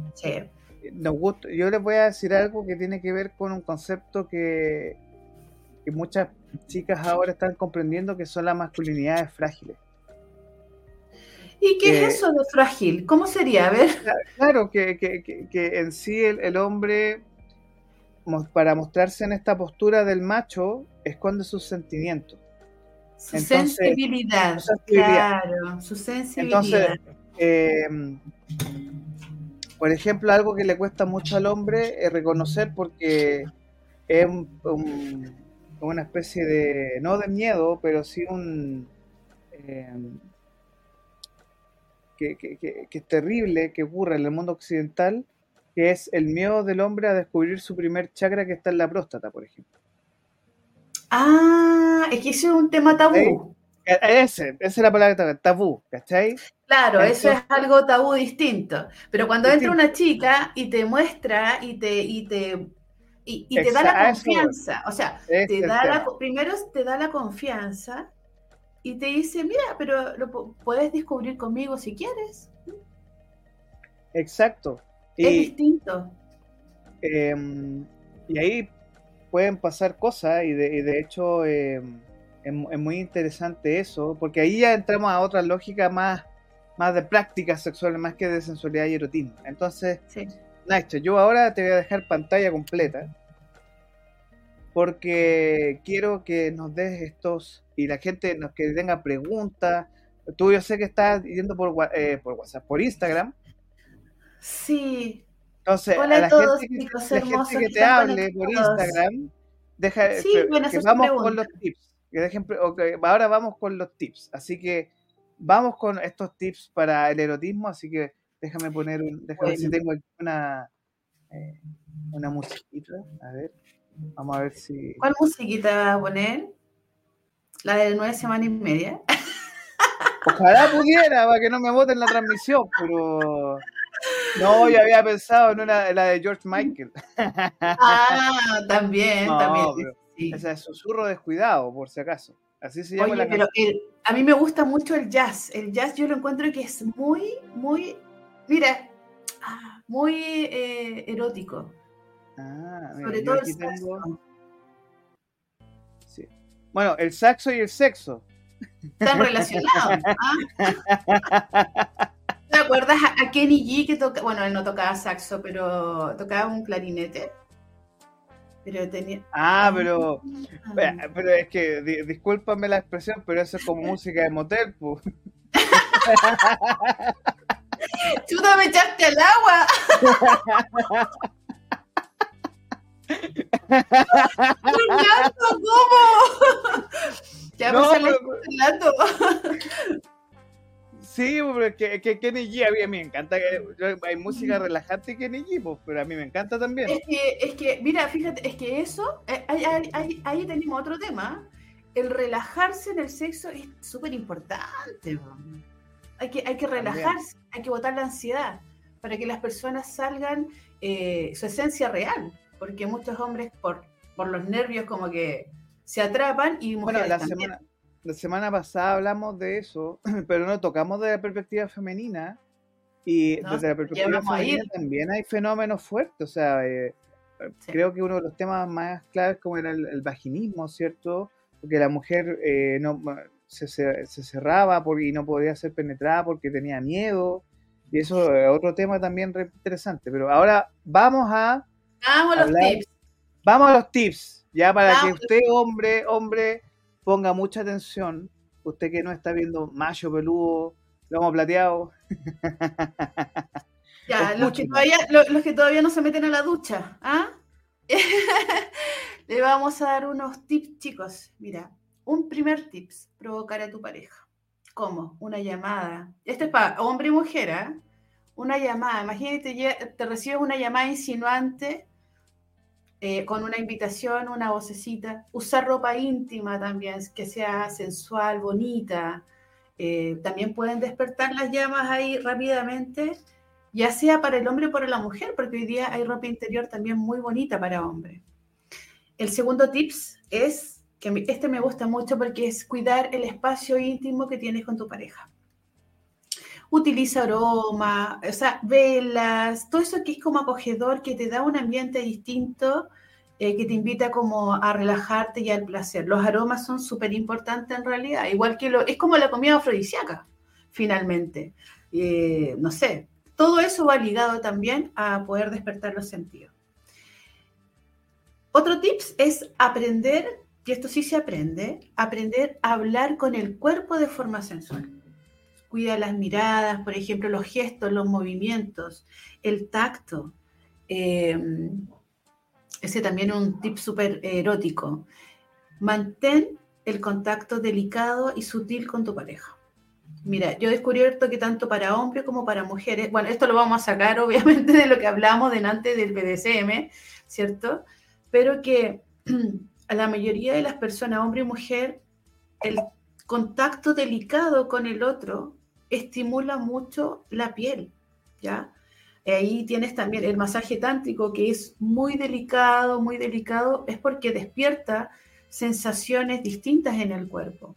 nos gusta. Yo les voy a decir algo que tiene que ver con un concepto que, que muchas chicas ahora están comprendiendo que son las masculinidades frágiles. ¿Y qué es eso de frágil? ¿Cómo sería? A ver. Claro, que, en sí el, hombre, para mostrarse en esta postura del macho, esconde sus sentimientos. Su sensibilidad, claro, su sensibilidad. Entonces, em, por ejemplo, algo que le cuesta mucho al hombre es reconocer porque es una especie de, no de miedo, pero sí un... Em, que, es terrible que ocurre en el mundo occidental, que es el miedo del hombre a descubrir su primer chakra que está en la próstata, por ejemplo. Ah, es que ese es un tema tabú. E, ese, esa es la palabra tabú, ¿cachai? Claro, eso es algo tabú distinto. Pero cuando entra una chica y te muestra y te, y te, y, te da la confianza, o sea, te da la, primero te da la confianza y te dice, mira, pero lo puedes descubrir conmigo si quieres. Exacto. Es distinto. Em, y ahí pueden pasar cosas y de, hecho em, es, muy interesante eso, porque ahí ya entramos a otra lógica más, más de prácticas sexuales, más que de sensualidad y erotismo. Entonces, Nacho, yo ahora te voy a dejar pantalla completa porque quiero que nos des estos y la gente nos que tenga preguntas. Tú yo sé que estás yendo por, eh, por WhatsApp, por Instagram. Sí. Entonces, a la, gente, que, te hable por Instagram, deja, que vamos con los tips. Que ahora vamos con los tips. Así que vamos con estos tips para el erotismo. Así que déjame poner un, déjame ver si tengo una, eh, una musiquita. A ver. Vamos a ver si. ¿Cuál musiquita vas a poner? La de nueve semanas y media. Ojalá pudiera, para que no me voten la transmisión, pero. No, yo había pensado en una, la de George Michael. Ah, también, también. Ese es susurro descuidado, por si acaso. Así se llama Oye, pero a mí me gusta mucho el jazz. El jazz yo lo encuentro que es muy, muy, mira, muy eh, erótico. Ah, Sobre todo el saxo. Sí. Bueno, el saxo y el sexo. Están relacionados. ¿ah? [LAUGHS] ¿Te acuerdas a Kenny G que toca, bueno, él no tocaba saxo, pero tocaba un clarinete? Pero tenía... Ah, pero, [LAUGHS] pero es que, discúlpame la expresión, pero eso es como [LAUGHS] música de motel, pues. Chuta, me echaste al agua. ¡Fernando, cómo! Ya no, me pero... Sí, porque que, Kenny G, a mí me encanta, hay música relajante Kenny G, pues, pero a mí me encanta también. Es que, es que mira, fíjate, es que eso, eh, ahí, ahí, ahí tenemos otro tema, el relajarse en el sexo es súper importante. Hay que, hay que relajarse, hay que botar la ansiedad para que las personas salgan eh, su esencia real, porque muchos hombres por, por los nervios como que se atrapan y mujeres bueno, la semana, la semana pasada hablamos de eso, [CLEARS THROAT] pero no tocamos de la perspectiva femenina y desde la perspectiva femenina también hay fenómenos fuertes, o sea, eh, creo que uno de los temas más claves como era el, vaginismo, ¿cierto? Porque la mujer eh, no se, cerraba porque, y no podía ser penetrada porque tenía miedo. Y eso es otro tema también interesante. Pero ahora vamos a. Vamos a los tips. Vamos a los tips. Ya para que usted, hombre, hombre, ponga mucha atención. Usted que no está viendo macho peludo, lomo plateado. [LAUGHS] Ya, los que, todavía, los, que todavía no se meten a la ducha, ¿ah? [LAUGHS] Le vamos a dar unos tips, chicos. Mira, un primer tips, provocar a tu pareja. ¿Cómo? Una llamada. Este es para hombre y mujer, ¿ah? Una llamada. Imagínate, te recibes una llamada insinuante eh, con una invitación, una vocecita. Usar ropa íntima también, que sea sensual, bonita. Eh, también pueden despertar las llamas ahí rápidamente ya sea para el hombre o para la mujer, porque hoy día hay ropa interior también muy bonita para hombre. El segundo tips es, que este me gusta mucho porque es cuidar el espacio íntimo que tienes con tu pareja. Utiliza aroma, o sea, velas, todo eso que es como acogedor, que te da un ambiente distinto, eh, que te invita como a relajarte y al placer. Los aromas son súper importantes en realidad, igual que lo, es como la comida afrodisíaca, finalmente. Eh, no sé, todo eso va ligado también a poder despertar los sentidos. Otro tips es aprender, y esto sí se aprende, aprender a hablar con el cuerpo de forma sensual. Cuida las miradas, por ejemplo, los gestos, los movimientos, el tacto. Em, ese también es un tip súper erótico. Mantén el contacto delicado y sutil con tu pareja. Mira, yo he descubierto que tanto para hombres como para mujeres, bueno, esto lo vamos a sacar [LAUGHS] obviamente de lo que hablamos delante del BDSM, ¿cierto? Pero que [CLEARS THROAT] a la mayoría de las personas, hombre y mujer, el contacto delicado con el otro estimula mucho la piel, ¿ya? Ahí tienes también el masaje tántrico, que es muy delicado, muy delicado, es porque despierta sensaciones distintas en el cuerpo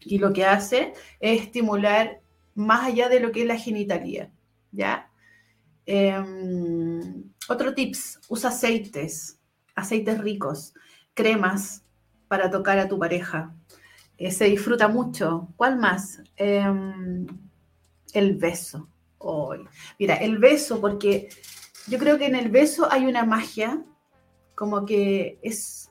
y lo que hace es estimular más allá de lo que es la genitalía, ¿ya? Em, otro tips, usa aceites, aceites ricos, cremas para tocar a tu pareja. Eh, se disfruta mucho. ¿Cuál más? Em, el beso. Mira, el beso, porque yo creo que en el beso hay una magia, como que es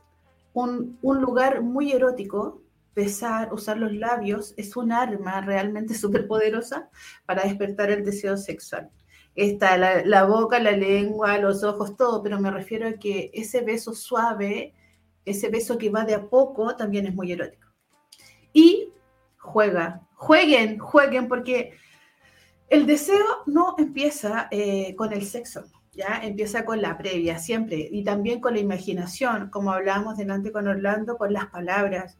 un, un lugar muy erótico besar, usar los labios, es un arma realmente [LAUGHS] súper poderosa para despertar el deseo sexual. Está la, boca, la lengua, los ojos, todo, pero me refiero a que ese beso suave, ese beso que va de a poco, también es muy erótico. Y juega, jueguen, jueguen, porque el deseo no empieza eh, con el sexo, ya empieza con la previa, siempre, y también con la imaginación, como hablábamos delante con Orlando, con las palabras,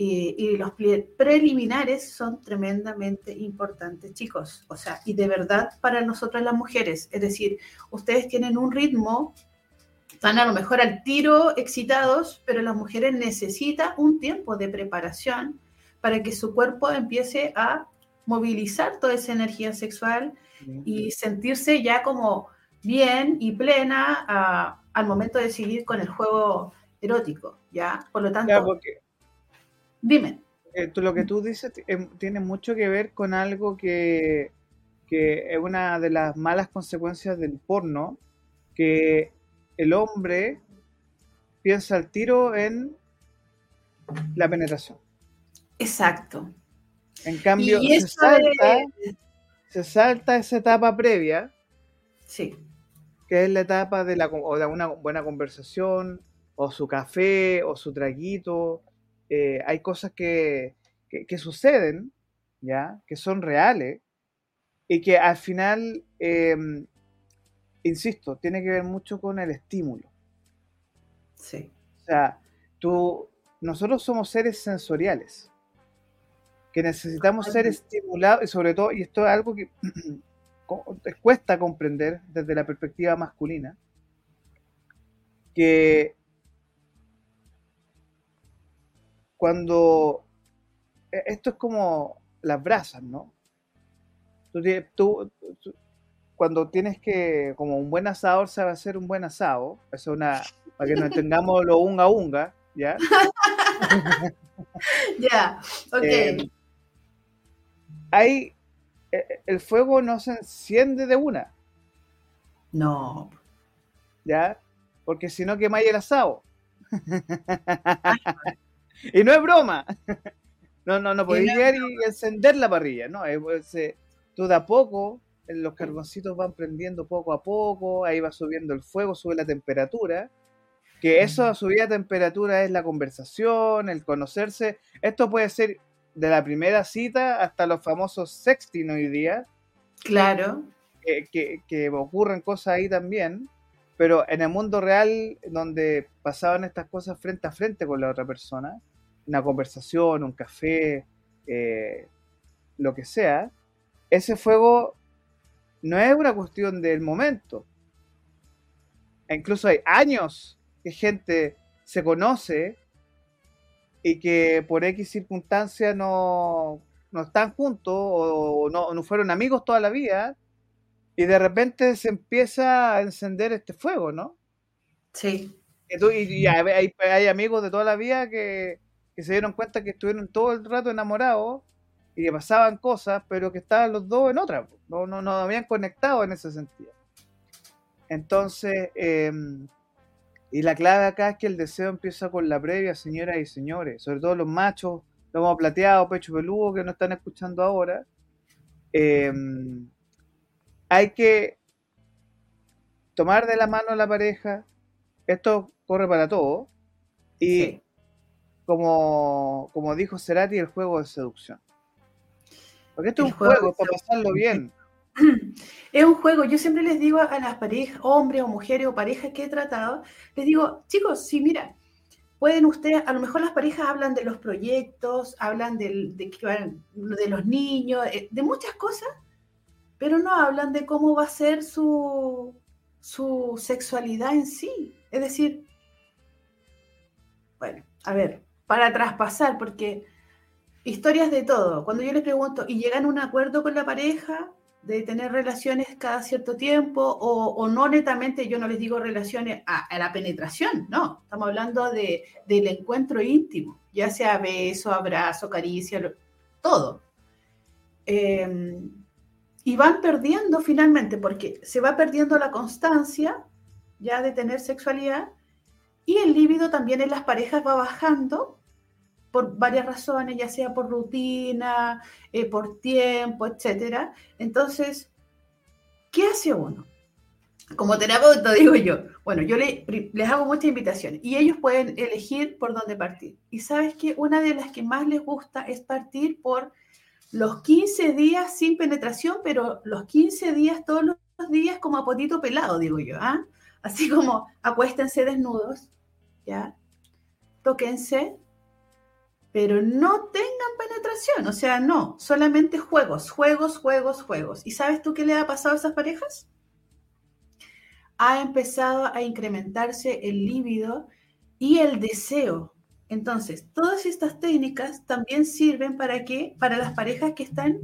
y, los preliminares son tremendamente importantes, chicos. O sea, y de verdad para nosotras las mujeres. Es decir, ustedes tienen un ritmo, están a lo mejor al tiro excitados, pero las mujeres necesitan un tiempo de preparación para que su cuerpo empiece a movilizar toda esa energía sexual y sentirse ya como bien y plena al momento de seguir con el juego erótico, ¿ya? Por lo tanto... Dime. Eh, lo que tú dices em, tiene mucho que ver con algo que, es una de las malas consecuencias del porno, que el hombre piensa al tiro en la penetración. Exacto. En cambio, se, salta, se, salta, esa etapa previa. Sí. Que es la etapa de, la, de una buena conversación, o su café, o su traguito, eh, hay cosas que, suceden, ¿ya? Que son reales y que al final, em, insisto, tiene que ver mucho con el estímulo. Sí. O sea, tú nosotros somos seres sensoriales, que necesitamos ser estimulados y sobre todo, y esto es algo que [CLEARS THROAT] cuesta comprender desde la perspectiva masculina, que cuando e, esto es como las brasas, ¿no? Tú, cuando tienes que, como un buen asador sabe hacer un buen asado, es una, para que nos tengamos lo unga unga, ¿ya? [LAUGHS] Ya, ok. Eh, hay, e, e, el fuego no se enciende de una. No. ¿Ya? Porque si no quemáis el asado. [LAUGHS] y no es broma. [LAUGHS] No, no, no podéis llegar y encender la parrilla, ¿no? Pues, tú de a poco, los carboncitos van prendiendo poco a poco, ahí va subiendo el fuego, sube la temperatura, que eso, subida de temperatura es la conversación, el conocerse. Esto puede ser de la primera cita hasta los famosos sexting hoy día. Claro. Que, que, ocurren cosas ahí también, pero en el mundo real, donde pasaban estas cosas frente a frente con la otra persona, una conversación, un café, eh, lo que sea, ese fuego no es una cuestión del momento. E incluso hay años que gente se conoce y que por X circunstancia no, no están juntos o no, no, fueron amigos toda la vida y de repente se empieza a encender este fuego, ¿no? Sí. Y, hay, hay, amigos de toda la vida que, que, se dieron cuenta que estuvieron todo el rato enamorados y que pasaban cosas, pero que estaban los dos en otra, no, no, no habían conectado en ese sentido. Entonces, eh, y la clave acá es que el deseo empieza con la previa, señoras y señores, sobre todo los machos, los plateados, pecho peludo, que no están escuchando ahora. Eh, hay que tomar de la mano a la pareja, esto corre para todo, y como, como dijo Cerati, el juego de seducción. Porque esto es un juego, para pasarlo bien. [CLEARS THROAT] Es un juego, yo siempre les digo a las parejas, hombres o mujeres o parejas que he tratado, les digo, chicos, sí, mira, pueden ustedes, a lo mejor las parejas hablan de los proyectos, hablan de, de los niños, eh, de muchas cosas, pero no hablan de cómo va a ser su, su sexualidad en sí. Es decir, bueno, a ver, para traspasar, porque historias de todo. Cuando yo les pregunto, ¿y llegan a un acuerdo con la pareja? de tener relaciones cada cierto tiempo o, no netamente, yo no les digo relaciones a, la penetración, no, estamos hablando de, del encuentro íntimo, ya sea beso, abrazo, caricia, todo. Em, y van perdiendo finalmente, porque se va perdiendo la constancia ya de tener sexualidad y el líbido también en las parejas va bajando por varias razones, ya sea por rutina, eh, por tiempo, etcétera. Entonces, ¿qué hace uno? Como terapeuta [LAUGHS] digo yo, bueno, yo les hago muchas invitaciones y ellos pueden elegir por dónde partir. Y sabes que una de las que más les gusta es partir por los 15 días sin penetración, pero los 15 días todos los días como a potito pelado, digo yo, ¿ah? Así como acuéstense desnudos, ¿ya? Tóquense, pero no tengan penetración, o sea, no, solamente juegos, juegos, juegos, juegos. ¿Y sabes tú qué le ha pasado a esas parejas? Ha empezado a incrementarse el líbido y el deseo. Entonces, todas estas técnicas también sirven para que para las parejas que están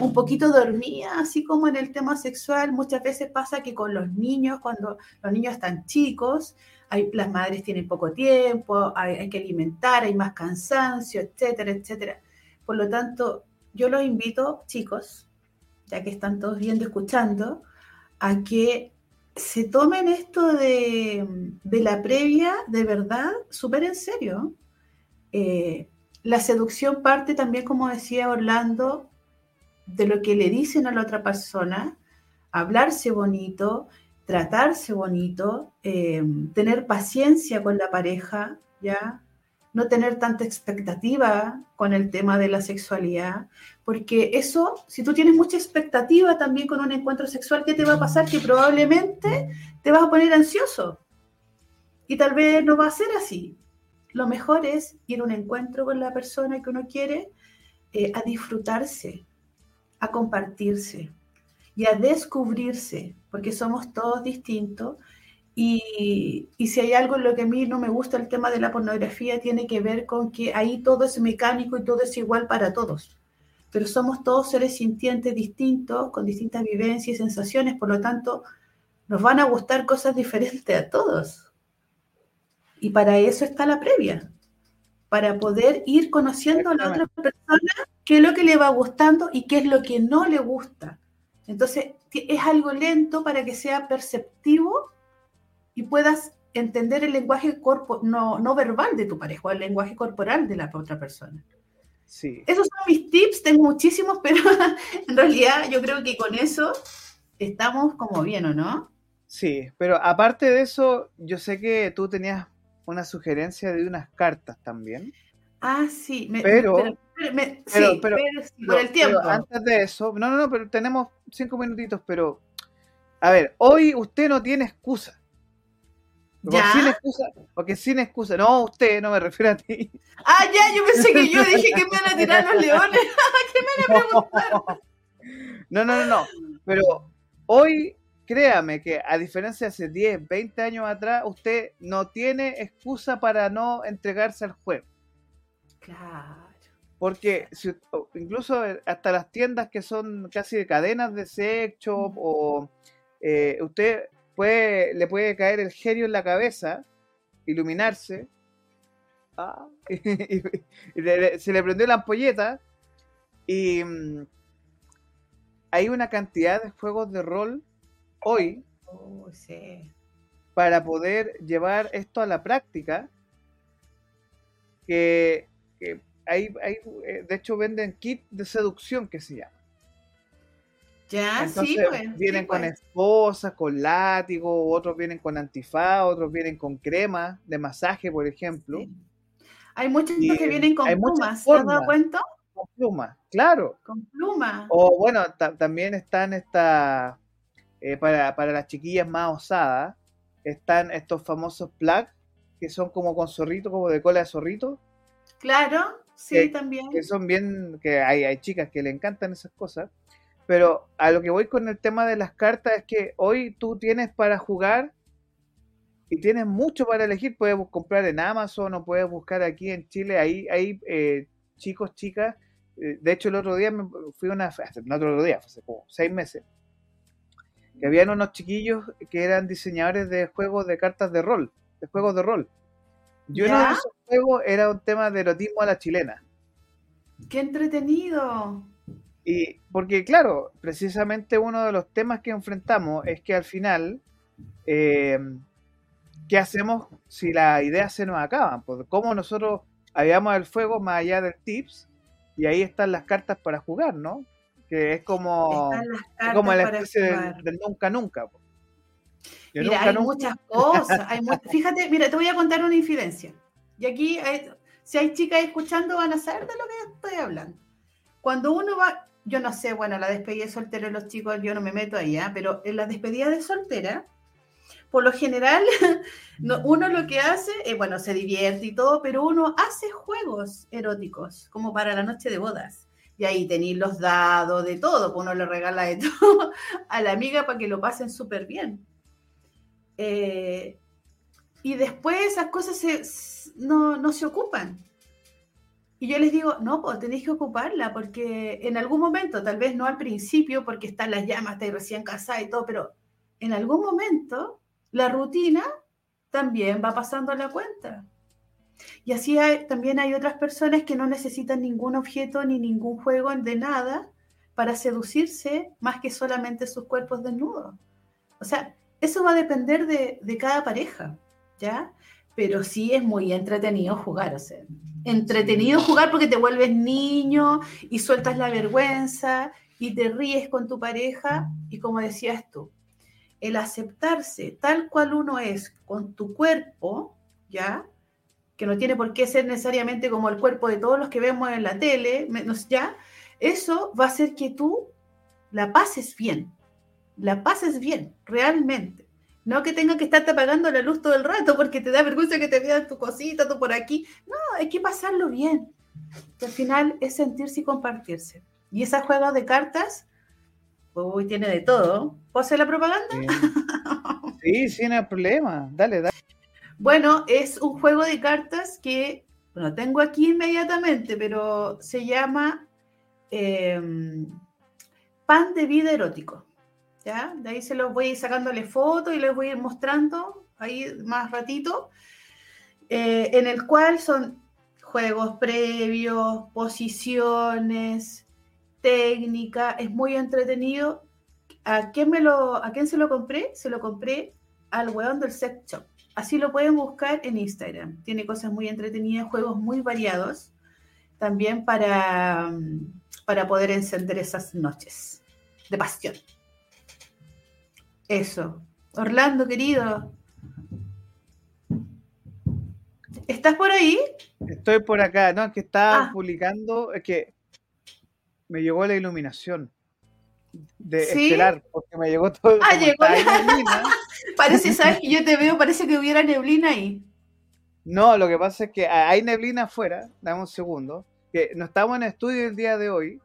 un poquito dormidas, así como en el tema sexual, muchas veces pasa que con los niños, cuando los niños están chicos, las madres tienen poco tiempo, hay, que alimentar, hay más cansancio, etcétera, etcétera. Por lo tanto, yo los invito, chicos, ya que están todos viendo, escuchando, a que se tomen esto de, la previa de verdad súper en serio. Eh, la seducción parte también, como decía Orlando, de lo que le dicen a la otra persona, hablarse bonito, tratarse bonito, eh, tener paciencia con la pareja, ¿ya? No tener tanta expectativa con el tema de la sexualidad, porque eso, si tú tienes mucha expectativa también con un encuentro sexual, ¿qué te va a pasar? Que probablemente te vas a poner ansioso y tal vez no va a ser así. lo mejor es ir a un encuentro con la persona que uno quiere, eh, a disfrutarse, a compartirse y a descubrirse, porque somos todos distintos. Y, y, si hay algo en lo que a mí no me gusta el tema de la pornografía, tiene que ver con que ahí todo es mecánico y todo es igual para todos. Pero somos todos seres sintientes distintos, con distintas vivencias y sensaciones, por lo tanto, nos van a gustar cosas diferentes a todos. Y para eso está la previa, para poder ir conociendo a la otra persona qué es lo que le va gustando y qué es lo que no le gusta. Entonces, es algo lento para que sea perceptivo y puedas entender el lenguaje corpo no, no verbal de tu pareja, el lenguaje corporal de la otra persona. Sí. Esos son mis tips, tengo muchísimos, [LAUGHS] pero en realidad yo creo que con eso estamos como bien, ¿o no? Sí, pero aparte de eso, yo sé que tú tenías una sugerencia de unas cartas también. Ah, sí, pero, sí, pero, por el tiempo. antes de eso, no, no, no, pero tenemos cinco minutitos, pero a ver, hoy usted no tiene excusa. ¿Ya? Sin excusa, porque sin excusa, no usted, no me refiero a ti. Ah, ya, yo pensé que yo dije que me van a tirar los leones. [LAUGHS] ¿Qué me van a preguntar? No, no, no, no. Pero hoy créame que a diferencia de hace 10, 20 años atrás, usted no tiene excusa para no entregarse al juego. Claro. Porque incluso hasta las tiendas que son casi de cadenas de sex shop o eh, usted puede, le puede caer el genio en la cabeza, iluminarse, ah, [LAUGHS] y, se le prendió la ampolleta y mm, hay una cantidad de juegos de rol hoy oh, para poder llevar esto a la práctica. Que, hay, eh, de hecho, venden kit de seducción que se llama. Ya, sí, pues, Vienen con pues. esposas, con látigo, otros vienen con antifaz, otros vienen con crema de masaje, por ejemplo. Hay muchos que vienen con plumas, ¿te has dado cuenta? Con plumas, claro. Con plumas. O bueno, también están estas eh, para, las chiquillas más osadas, están estos famosos plugs que son como con zorrito, como de cola de zorrito. Claro, sí, también. Que son bien, que hay, hay chicas que le encantan esas cosas. Pero a lo que voy con el tema de las cartas es que hoy tú tienes para jugar y tienes mucho para elegir. Puedes comprar en Amazon o puedes buscar aquí en Chile. Ahí hay eh, chicos, chicas. Eh, de hecho, el otro día me fui una. No, otro día, hace como seis meses que habían unos chiquillos que eran diseñadores de juegos de cartas de rol, de juegos de rol. Y uno de esos juegos era un tema de erotismo a la chilena. ¡Qué entretenido! Y porque, claro, precisamente uno de los temas que enfrentamos es que al final, eh, ¿qué hacemos si las ideas se nos acaban? Pues, ¿Cómo nosotros habíamos el fuego más allá del tips? Y ahí están las cartas para jugar, ¿no? que es como, como la especie del, nunca nunca. Mira, hay muchas cosas. fíjate, mira, te voy a contar una infidencia. Y aquí, si hay chicas escuchando, van a saber de lo que estoy hablando. Cuando uno va, yo no sé, bueno, la despedida de soltera de los chicos, yo no me meto allá, ¿ah? pero en la despedida de soltera, por lo general, [LAUGHS] uno lo que hace, es, bueno, se divierte y todo, pero uno hace juegos eróticos, como para la noche de bodas y ahí tenéis los dados, de todo, pues uno le regala de todo [LAUGHS] a la amiga para que lo pasen súper bien. Eh, y después esas cosas no, se ocupan. Y yo les digo, no, pues tenéis que ocuparla, porque en algún momento, tal vez no al principio, porque están las llamas, estáis recién casada y todo, pero en algún momento la rutina también va pasando a la cuenta. Y así también hay otras personas que no necesitan ningún objeto ni ningún juego de nada para seducirse más que solamente sus cuerpos desnudos. O sea, eso va a depender de, cada pareja, ¿ya? Pero sí es muy entretenido jugar, o sea, entretenido jugar porque te vuelves niño y sueltas la vergüenza y te ríes con tu pareja y como decías tú, el aceptarse tal cual uno es con tu cuerpo, ¿ya? que no tiene por qué ser necesariamente como el cuerpo de todos los que vemos en la tele, ya, eso va a hacer que tú la pases bien, la pases bien, realmente. No que tenga que estarte apagando la luz todo el rato porque te da vergüenza que te vean tu cosita, tú por aquí. No, hay que pasarlo bien. Que al final es sentirse y compartirse. Y esa juega de cartas, uy, tiene de todo. ¿Puedo hacer la propaganda? Sí, sí, no hay problema. Dale, dale. Bueno, es un juego de cartas que, bueno, tengo aquí inmediatamente, pero se llama em, Pan de Vida Erótico. De ahí se los voy a ir sacándole fotos y les voy a ir mostrando ahí más ratito, eh, en el cual son juegos previos, posiciones, técnica, es muy entretenido. ¿A quién, me lo, ¿A quién se lo compré? Se lo compré al weón del sex shop. Así lo pueden buscar en Instagram. Tiene cosas muy entretenidas, juegos muy variados, también para, para poder encender esas noches de pasión. Eso. Orlando, querido. ¿Estás por ahí? Estoy por acá, no, es que estaba Ah. publicando, es que me llegó la iluminación de ¿Sí? estelar, porque me llegó todo. Ah, llegó la-. [LAUGHS] Parece, ¿sabes que yo te veo? Parece que hubiera neblina ahí. No, lo que pasa es que hay neblina afuera, dame un segundo, que no estamos en estudio el día de hoy,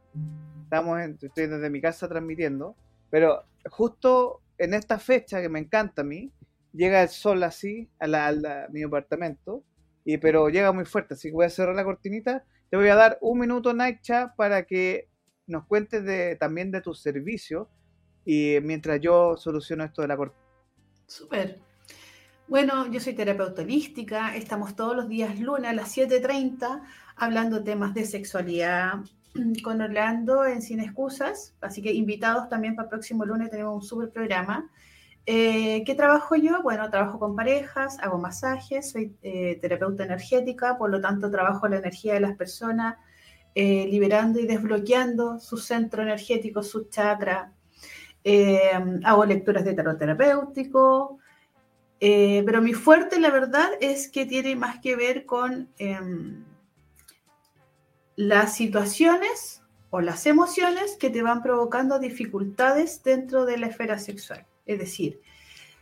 estamos en, estoy desde mi casa transmitiendo, pero justo en esta fecha que me encanta a mí, llega el sol así a, mi apartamento, y, pero llega muy fuerte, así que voy a cerrar la cortinita, te voy a dar un minuto, Naicha, para que nos cuentes también de tu servicio, y mientras yo soluciono esto de la cortina. Súper. Bueno, yo soy terapeuta holística. Estamos todos los días lunes a las 7:30 hablando temas de sexualidad [CLEARS THROAT] con Orlando en Sin Excusas. Así que invitados también para el próximo lunes tenemos un súper programa. Eh, ¿Qué trabajo yo? Bueno, trabajo con parejas, hago masajes, soy eh, terapeuta energética, por lo tanto trabajo la energía de las personas, eh, liberando y desbloqueando su centro energético, su chakra. Hago lecturas de tarot terapéutico, pero mi fuerte, la verdad, es que tiene más que ver con em, las situaciones o las emociones que te van provocando dificultades dentro de la esfera sexual. Es decir,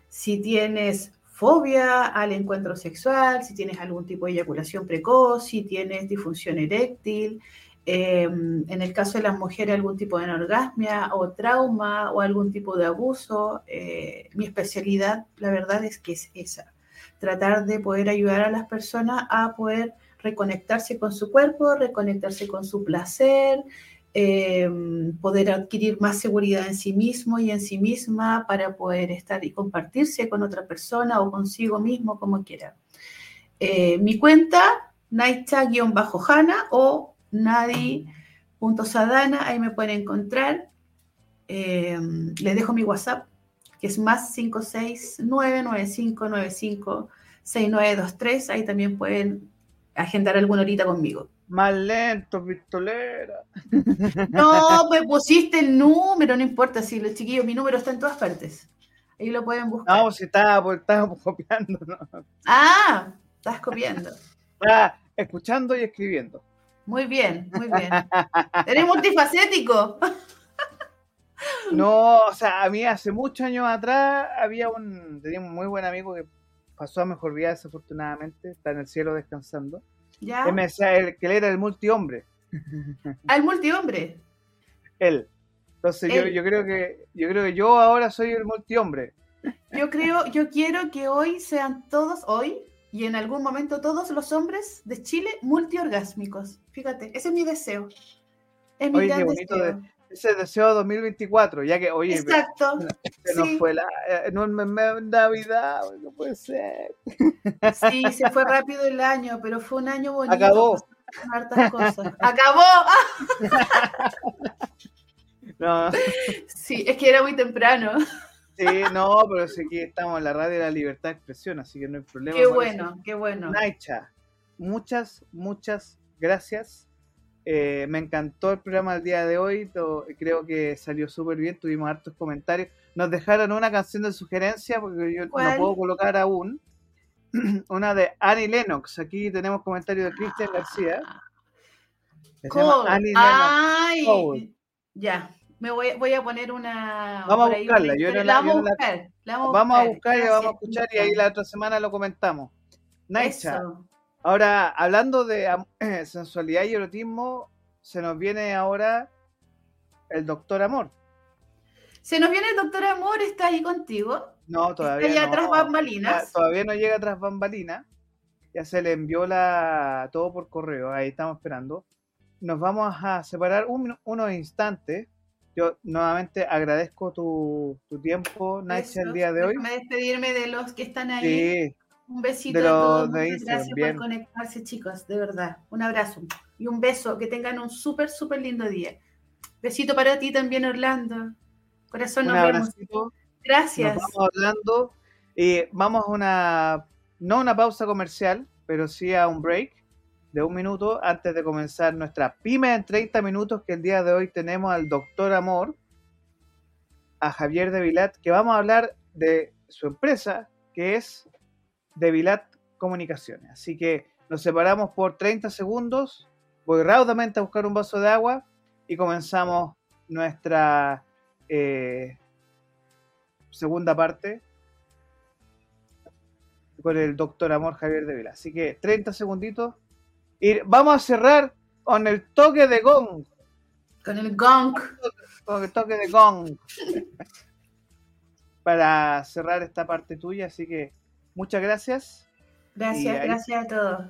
si tienes fobia al encuentro sexual, si tienes algún tipo de eyaculación precoz, si tienes disfunción eréctil, eh, en el caso de las mujeres algún tipo de anorgasmia o trauma o algún tipo de abuso, eh, mi especialidad, la verdad es que es esa, tratar de poder ayudar a las personas a poder reconectarse con su cuerpo, reconectarse con su placer, eh, poder adquirir más seguridad en sí mismo y en sí misma para poder estar y compartirse con otra persona o consigo mismo, como quiera. Eh, mi cuenta, Naicha-Hanna o Nadi.sadana, ahí me pueden encontrar. Eh, les dejo mi WhatsApp, que es más 56995956923. Ahí también pueden agendar alguna horita conmigo. Más lento, pistolera. [LAUGHS] No, pues pusiste el número, no importa si los chiquillos, mi número está en todas partes. Ahí lo pueden buscar. No, si estaba, pues, estaba [LAUGHS] copiando, ¿no? Ah, estás copiando. Estaba escuchando y escribiendo. Muy bien, muy bien. Eres multifacético. [LAUGHS] No, o sea, a mí hace muchos años atrás había un, tenía un muy buen amigo que pasó a mejor vida desafortunadamente, está en el cielo descansando. ¿Ya? Él me decía él, que él era el multihombre, Al multihombre. él. Entonces yo, Él. yo creo que yo creo que yo ahora soy el multihombre. Yo creo, yo quiero que hoy sean todos, hoy y en algún momento todos los hombres de Chile multiorgásmicos. Fíjate, ese es mi deseo. Es mi Oye, qué gran bonito deseo. de- Ese deseo 2024, ya que, oye, Exacto. [LAUGHS] se nos sí. fue la eh, no, me- me- Navidad, no puede ser. Sí, se fue rápido el año, pero fue un año bonito. Acabó. hartas cosas. Acabó. [LAUGHS] No, Sí, es que era muy temprano. sí, no, pero sí que estamos en la radio de la libertad de expresión, así que no hay problema. Qué bueno, qué bueno. Naicha, muchas, muchas gracias. Eh, me encantó el programa del día de hoy. creo que salió súper bien. Tuvimos hartos comentarios. Nos dejaron una canción de sugerencia porque yo ¿Cuál? no puedo colocar aún. [CLEARS THROAT] Una de Annie Lennox. Aquí tenemos comentarios de Cristian García. Annie Lennox. Ay, ya. me voy, voy a poner una. Vamos a buscarla, yo la- La vamos yo la- buscar. la vamos a Vamos a buscar. buscar y vamos a escuchar y ahí la otra semana lo comentamos. Naicha, Eso. Ahora hablando de [CLEARS THROAT] sensualidad y erotismo, se nos viene ahora el doctor Amor. Se nos viene el doctor Amor, está ahí contigo. No, todavía Está allá no. tras bambalinas. Ya, todavía no llega tras bambalinas. Ya se le envió la todo por correo. Ahí estamos esperando. Nos vamos a separar un- unos instantes. Yo nuevamente agradezco tu, tu tiempo, Naicha, el día de hoy. Déjame despedirme de los que están ahí. Sí, Un besito De de Instagram, gracias bien. por conectarse, chicos. De verdad. Un abrazo y un beso. Que tengan un súper, súper lindo día. Besito para ti también, Orlando. Corazón, un nos vemos. Gracias. Nos vamos hablando y vamos a una, no una pausa comercial, pero sí a un break de un minuto antes de comenzar nuestra pyme en 30 minutos que el día de hoy tenemos al doctor Amor, a Javier de Vilat, que vamos a hablar de su empresa, que es de Vilat Comunicaciones. Así que nos separamos por 30 segundos, voy raudamente a buscar un vaso de agua y comenzamos nuestra eh, segunda parte con el doctor Amor Javier de Vila. Así que 30 segunditos. Y vamos a cerrar con el toque de gong. Con el gong. Con el toque de gong. Para cerrar esta parte tuya. Así que muchas gracias. Gracias, ahí- gracias a todos.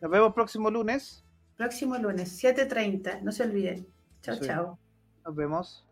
Nos vemos próximo lunes. Próximo lunes, 7.30. No se olviden. Chao, Sí. chao. Nos vemos.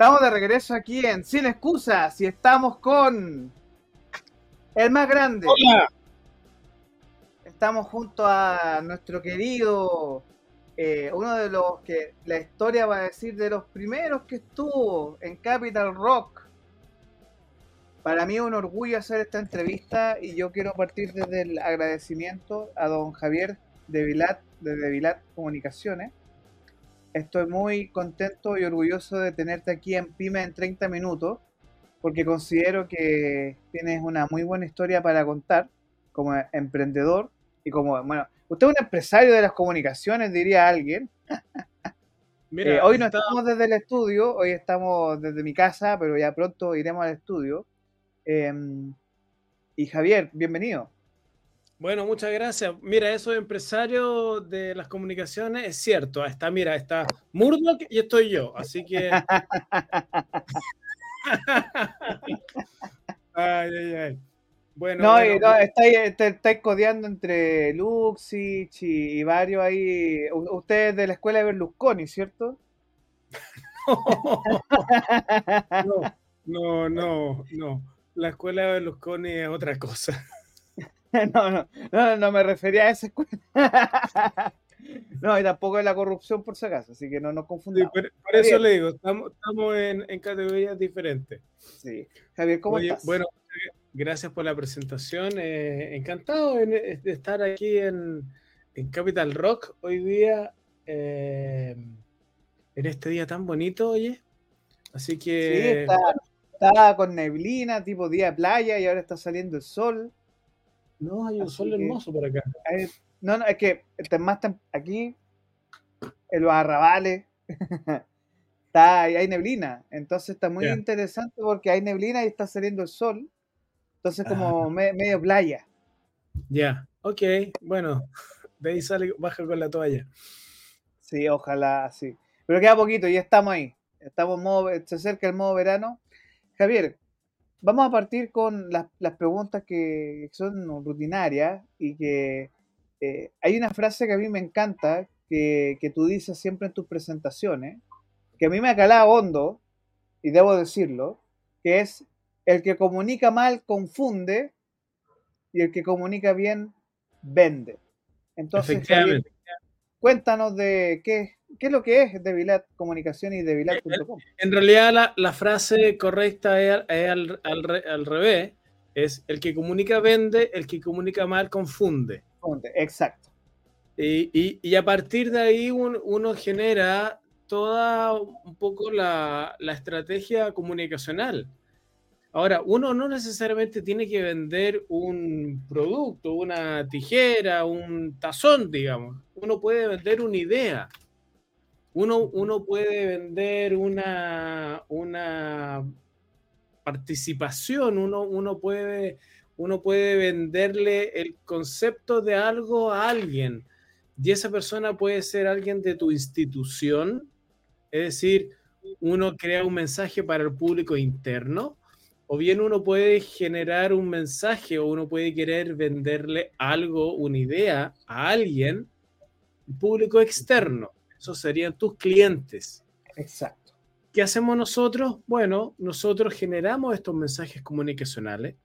Estamos de regreso aquí en Sin Excusas y estamos con el más grande. Estamos junto a nuestro querido, eh, uno de los que la historia va a decir de los primeros que estuvo en Capital Rock. Para mí es un orgullo hacer esta entrevista y yo quiero partir desde el agradecimiento a don Javier de Vilat, de Vilat Comunicaciones. Estoy muy contento y orgulloso de tenerte aquí en Pyme en 30 minutos, porque considero que tienes una muy buena historia para contar como emprendedor y como, bueno, usted es un empresario de las comunicaciones, diría alguien. [LAUGHS] Mira, Eh, hoy no está- estamos desde el estudio, hoy estamos desde mi casa, pero ya pronto iremos al estudio. Em, y Javier, bienvenido. Bueno, muchas gracias. Mira, eso de empresario de las comunicaciones es cierto. Está, mira, está Murdoch y estoy yo. Así que. [LAUGHS] ay, ay, ay. Bueno, No, bueno, no, estáis, codeando entre Luxich y, varios ahí. U- Usted es de la escuela de Berlusconi, ¿cierto? [LAUGHS] no, no, no, no. La escuela de Berlusconi es otra cosa. [LAUGHS] No, no, no, no me refería a esa escuela. [LAUGHS] No, y tampoco es la corrupción por si acaso, así que no nos confundamos. por, eso le digo, estamos, en, categorías diferentes. Sí. Javier, ¿cómo estás? Bueno, gracias por la presentación. Eh, encantado de estar aquí en, Capital Rock hoy día, eh, en este día tan bonito, oye. Así que... Sí, está, con neblina, tipo día de playa, y ahora está saliendo el sol. No, hay un sol hermoso por acá. No, no, es que más aquí, en los arrabales, [LAUGHS] está, hay neblina. Entonces está muy interesante porque hay neblina y está saliendo el sol. Entonces como ah. medio playa. Ya, ok, bueno, de ahí sale, baja con la toalla. Sí, ojalá, sí. Pero queda poquito, y estamos ahí. Estamos modo, se acerca el modo verano. Javier, vamos a partir con las, las preguntas que son rutinarias y que eh, hay una frase que a mí me encanta, que, tú dices siempre en tus presentaciones, que a mí me ha calado hondo, y debo decirlo, que es el que comunica mal confunde y el que comunica bien vende. Entonces, cuéntanos de qué, qué, es lo que es Devilat Comunicación y Devilat.com. En realidad la, la, frase correcta es, al, al, al, revés, es el que comunica vende, el que comunica mal confunde. Exacto. Y, a partir de ahí uno genera toda un poco la, estrategia comunicacional. Ahora, uno no necesariamente tiene que vender un producto, una tijera, un tazón, digamos. Uno puede vender una idea. Uno, uno puede vender una, una participación, uno, uno puede uno puede venderle el concepto de algo a alguien y esa persona puede ser alguien de tu institución, es decir, uno crea un mensaje para el público interno, o bien uno puede generar un mensaje o uno puede querer venderle algo, una idea a alguien, público externo. Esos serían tus clientes. Exacto. ¿Qué hacemos nosotros? Bueno, nosotros generamos estos mensajes comunicacionales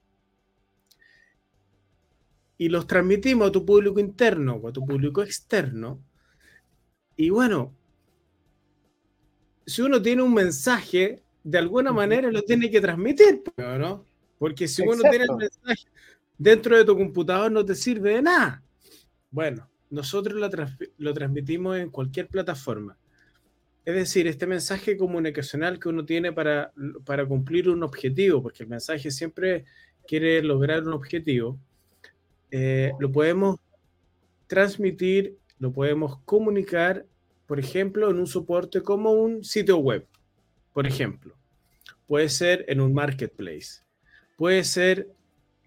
y los transmitimos a tu público interno o a tu público externo. Y bueno, si uno tiene un mensaje, de alguna manera lo tiene que transmitir, ¿no? Porque si uno tiene el mensaje dentro de tu computador no te sirve de nada. Bueno, nosotros lo, transmitimos en cualquier plataforma. Es decir, este mensaje comunicacional que uno tiene para, para cumplir un objetivo, porque el mensaje siempre quiere lograr un objetivo, eh, lo podemos transmitir, lo podemos comunicar, por ejemplo, en un soporte como un sitio web, por ejemplo. Puede ser en un marketplace. Puede ser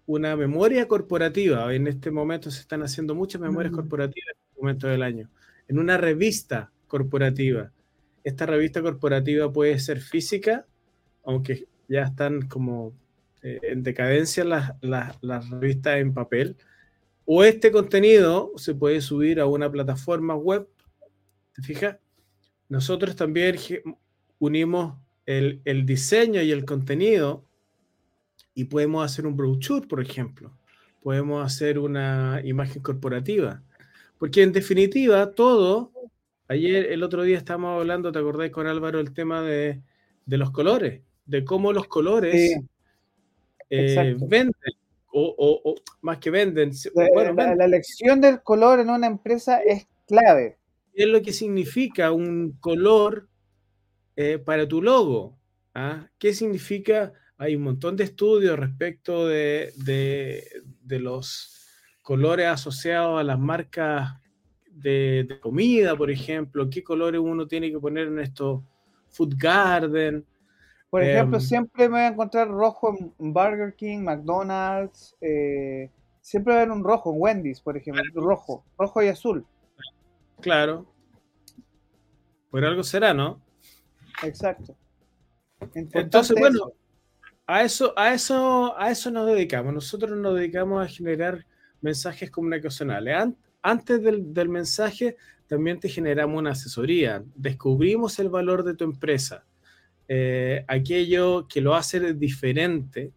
una memoria corporativa. En este momento se están haciendo muchas memorias mm. corporativas en este momento del año. En una revista corporativa. Esta revista corporativa puede ser física, aunque ya están como eh, en decadencia las, las revistas en papel, o este contenido se puede subir a una plataforma web. ¿Te fijas? Nosotros también unimos el, diseño y el contenido y podemos hacer un brochure, por ejemplo. Podemos hacer una imagen corporativa. Porque en definitiva, todo, ayer, el otro día estábamos hablando, ¿te acordáis con Álvaro, el tema de, los colores? De cómo los colores eh, venden o, más que venden. la, elección del color en una empresa es clave. Es lo que significa un color eh, para tu logo. ¿ah? ¿Qué significa? Hay un montón de estudios respecto de, los colores asociados a las marcas de, comida, por ejemplo. ¿Qué colores uno tiene que poner en estos food garden? Por ejemplo, em, siempre me voy a encontrar rojo en Burger King, McDonald's. Eh, siempre va a haber un rojo en Wendy's, por ejemplo. Rojo, rojo y azul. Claro. Por algo será, ¿no? Exacto. Entonces, bueno, a eso, a eso, a eso nos dedicamos. Nosotros nos dedicamos a generar mensajes comunicacionales. Antes del, del mensaje, también te generamos una asesoría. Descubrimos el valor de tu empresa eh, aquello que lo hace diferente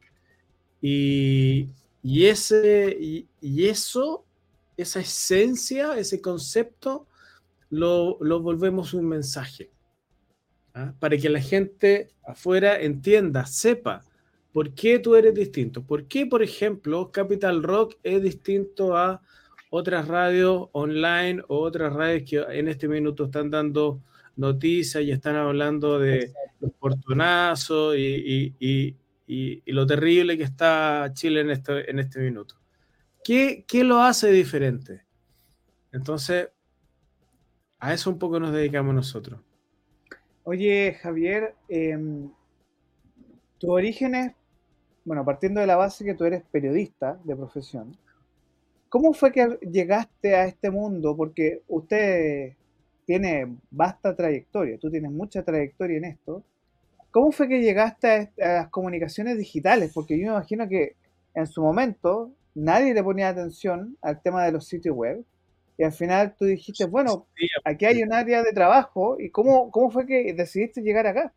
y, ese, y, eso, esa esencia, ese concepto, lo, volvemos un mensaje. ¿ah? Para que la gente afuera entienda, sepa por qué tú eres distinto. ¿Por qué, por ejemplo, Capital Rock es distinto a otras radios online o otras radios que en este minuto están dando noticias y están hablando de los portonazos y, lo terrible que está Chile en este, en este minuto. ¿Qué, ¿Qué lo hace diferente? Entonces, a eso un poco nos dedicamos nosotros. Oye, Javier, eh, tus orígenes, bueno, partiendo de la base que tú eres periodista de profesión, ¿cómo fue que llegaste a este mundo? Porque usted tiene vasta trayectoria, tú tienes mucha trayectoria en esto. ¿Cómo fue que llegaste a, las comunicaciones digitales? Porque yo me imagino que en su momento nadie le ponía atención al tema de los sitios web y al final tú dijiste, bueno, aquí hay un área de trabajo, ¿y cómo, cómo fue que decidiste llegar acá?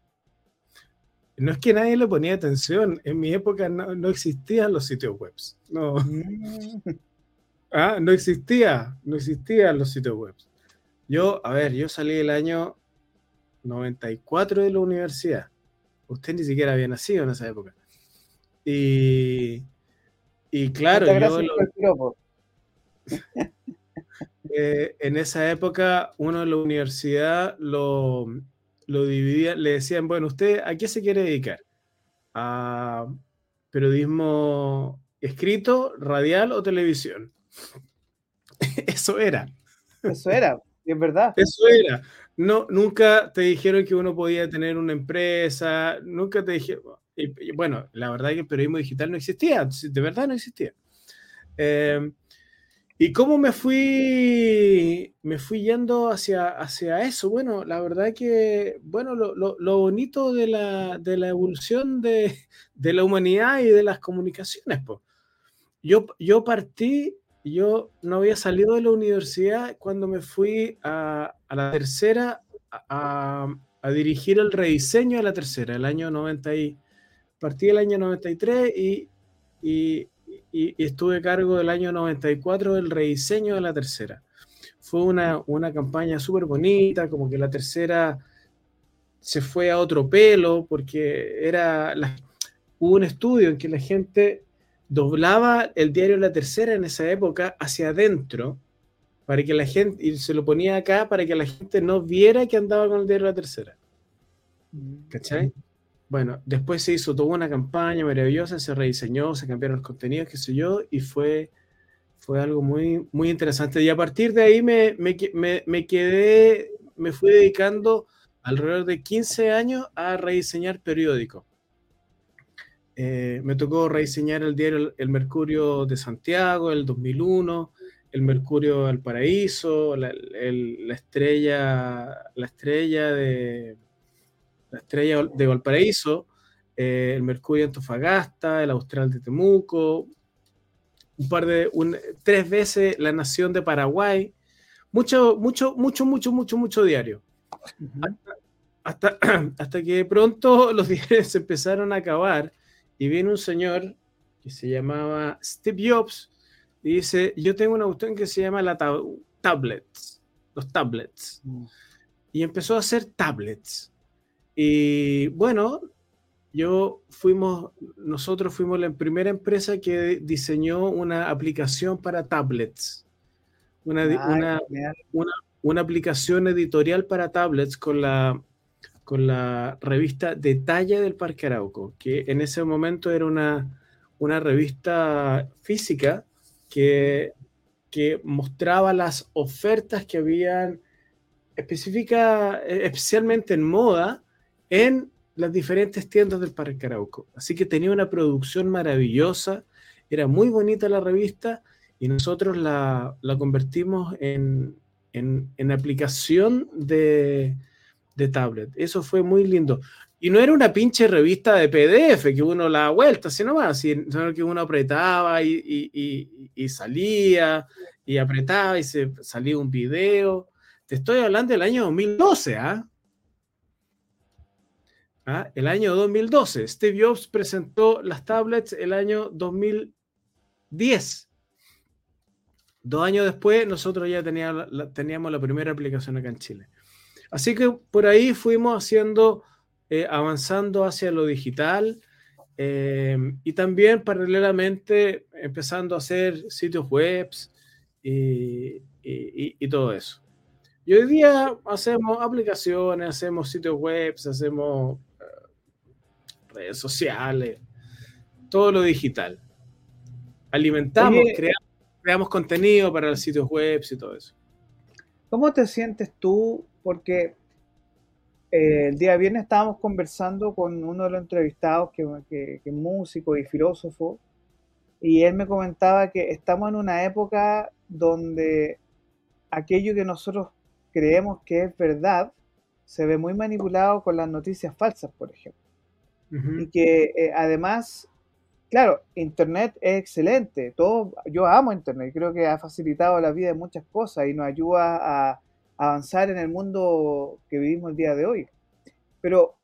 No es que nadie le ponía atención, en mi época no, existían los sitios web. No. Mm. ah, no existía, no existían los sitios web. Yo, a ver, yo salí el año 94 de la universidad. Usted ni siquiera había nacido en esa época. Y, y claro, yo... [LAUGHS] Eh, en esa época uno de la universidad lo, lo dividía, le decían, bueno, ¿usted a qué se quiere dedicar? ¿A periodismo escrito, radial o televisión? [LAUGHS] Eso era. Eso era, es verdad. Eso era. No, nunca te dijeron que uno podía tener una empresa, nunca te dijeron, bueno, la verdad es que el periodismo digital no existía, de verdad no existía. Eh, ¿Y cómo me fui, me fui yendo hacia, hacia eso? Bueno, la verdad que, bueno, lo, lo, bonito de la, de la evolución de, de, la humanidad y de las comunicaciones, pues. Yo, yo partí, yo no había salido de la universidad cuando me fui a, a la tercera a, a, dirigir el rediseño de la tercera, el año 90 y, partí el año 93 y, y y, estuve a cargo del año 94 del rediseño de la tercera. Fue una, una campaña súper bonita, como que la tercera se fue a otro pelo, porque era hubo un estudio en que la gente doblaba el diario La Tercera en esa época hacia adentro, para que la gente, y se lo ponía acá para que la gente no viera que andaba con el diario La Tercera. Mm. ¿Cachai? Bueno, después se hizo toda una campaña maravillosa, se rediseñó, se cambiaron los contenidos, qué sé yo, y fue, fue algo muy, muy interesante. Y a partir de ahí me, me, me, quedé, me fui dedicando alrededor de 15 años a rediseñar periódicos. Eh, me tocó rediseñar el diario El Mercurio de Santiago, el 2001, el Mercurio del Paraíso, la, la estrella, la estrella de la estrella de Valparaíso, eh, el Mercurio Antofagasta, el Austral de Temuco, un par de, tres veces la Nación de Paraguay, mucho, mucho, mucho, mucho, mucho, mucho diario. hasta, [CLEARS THROAT] hasta, que de pronto [LAUGHS] los diarios se empezaron a acabar y viene un señor que se llamaba Steve Jobs y dice, yo tengo una cuestión que se llama la tablets, los tablets. Mm. Y empezó a hacer tablets. Y bueno, yo fuimos, nosotros fuimos la primera empresa que diseñó una aplicación para tablets. Una, una, una, aplicación editorial para tablets con la, con la revista Detalle del Parque Arauco, que en ese momento era una, una revista física que, que mostraba las ofertas que habían específica, especialmente en moda, en las diferentes tiendas del Parque Arauco. Así que tenía una producción maravillosa, era muy bonita la revista y nosotros la, convertimos en, aplicación de, tablet. Eso fue muy lindo. Y no era una pinche revista de PDF que uno la vuelta, sino más, sino que uno apretaba y, salía y apretaba y se salía un video. Te estoy hablando del año 2012, ¿ah? ¿Ah? el año 2012. Steve Jobs presentó las tablets el año 2010. Dos años después, nosotros ya teníamos la, teníamos la primera aplicación acá en Chile. Así que por ahí fuimos haciendo, eh, avanzando hacia lo digital eh, y también paralelamente empezando a hacer sitios web y, y, todo eso. Y hoy día hacemos aplicaciones, hacemos sitios web, hacemos redes sociales, todo lo digital. Alimentamos, creamos, creamos contenido para los sitios web y todo eso. ¿Cómo te sientes tú? Porque eh, el día viernes estábamos conversando con uno de los entrevistados que, que, que, es músico y filósofo, y él me comentaba que estamos en una época donde aquello que nosotros creemos que es verdad se ve muy manipulado con las noticias falsas, por ejemplo. Y que eh, además, claro, Internet es excelente. Todo, yo amo Internet, creo que ha facilitado la vida de muchas cosas y nos ayuda a avanzar en el mundo que vivimos el día de hoy. Pero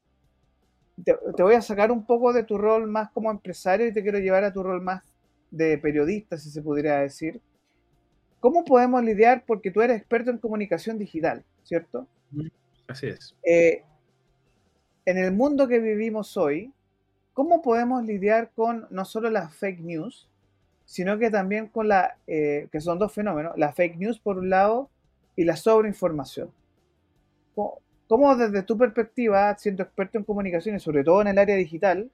te, voy a sacar un poco de tu rol más como empresario y te quiero llevar a tu rol más de periodista, si se pudiera decir. ¿Cómo podemos lidiar? Porque tú eres experto en comunicación digital, ¿cierto? Así es. Eh, en el mundo que vivimos hoy, ¿cómo podemos lidiar con no solo las fake news, sino que también con la, eh, que son dos fenómenos, la fake news por un lado y la sobreinformación? ¿Cómo, ¿Cómo desde tu perspectiva, siendo experto en comunicación y sobre todo en el área digital,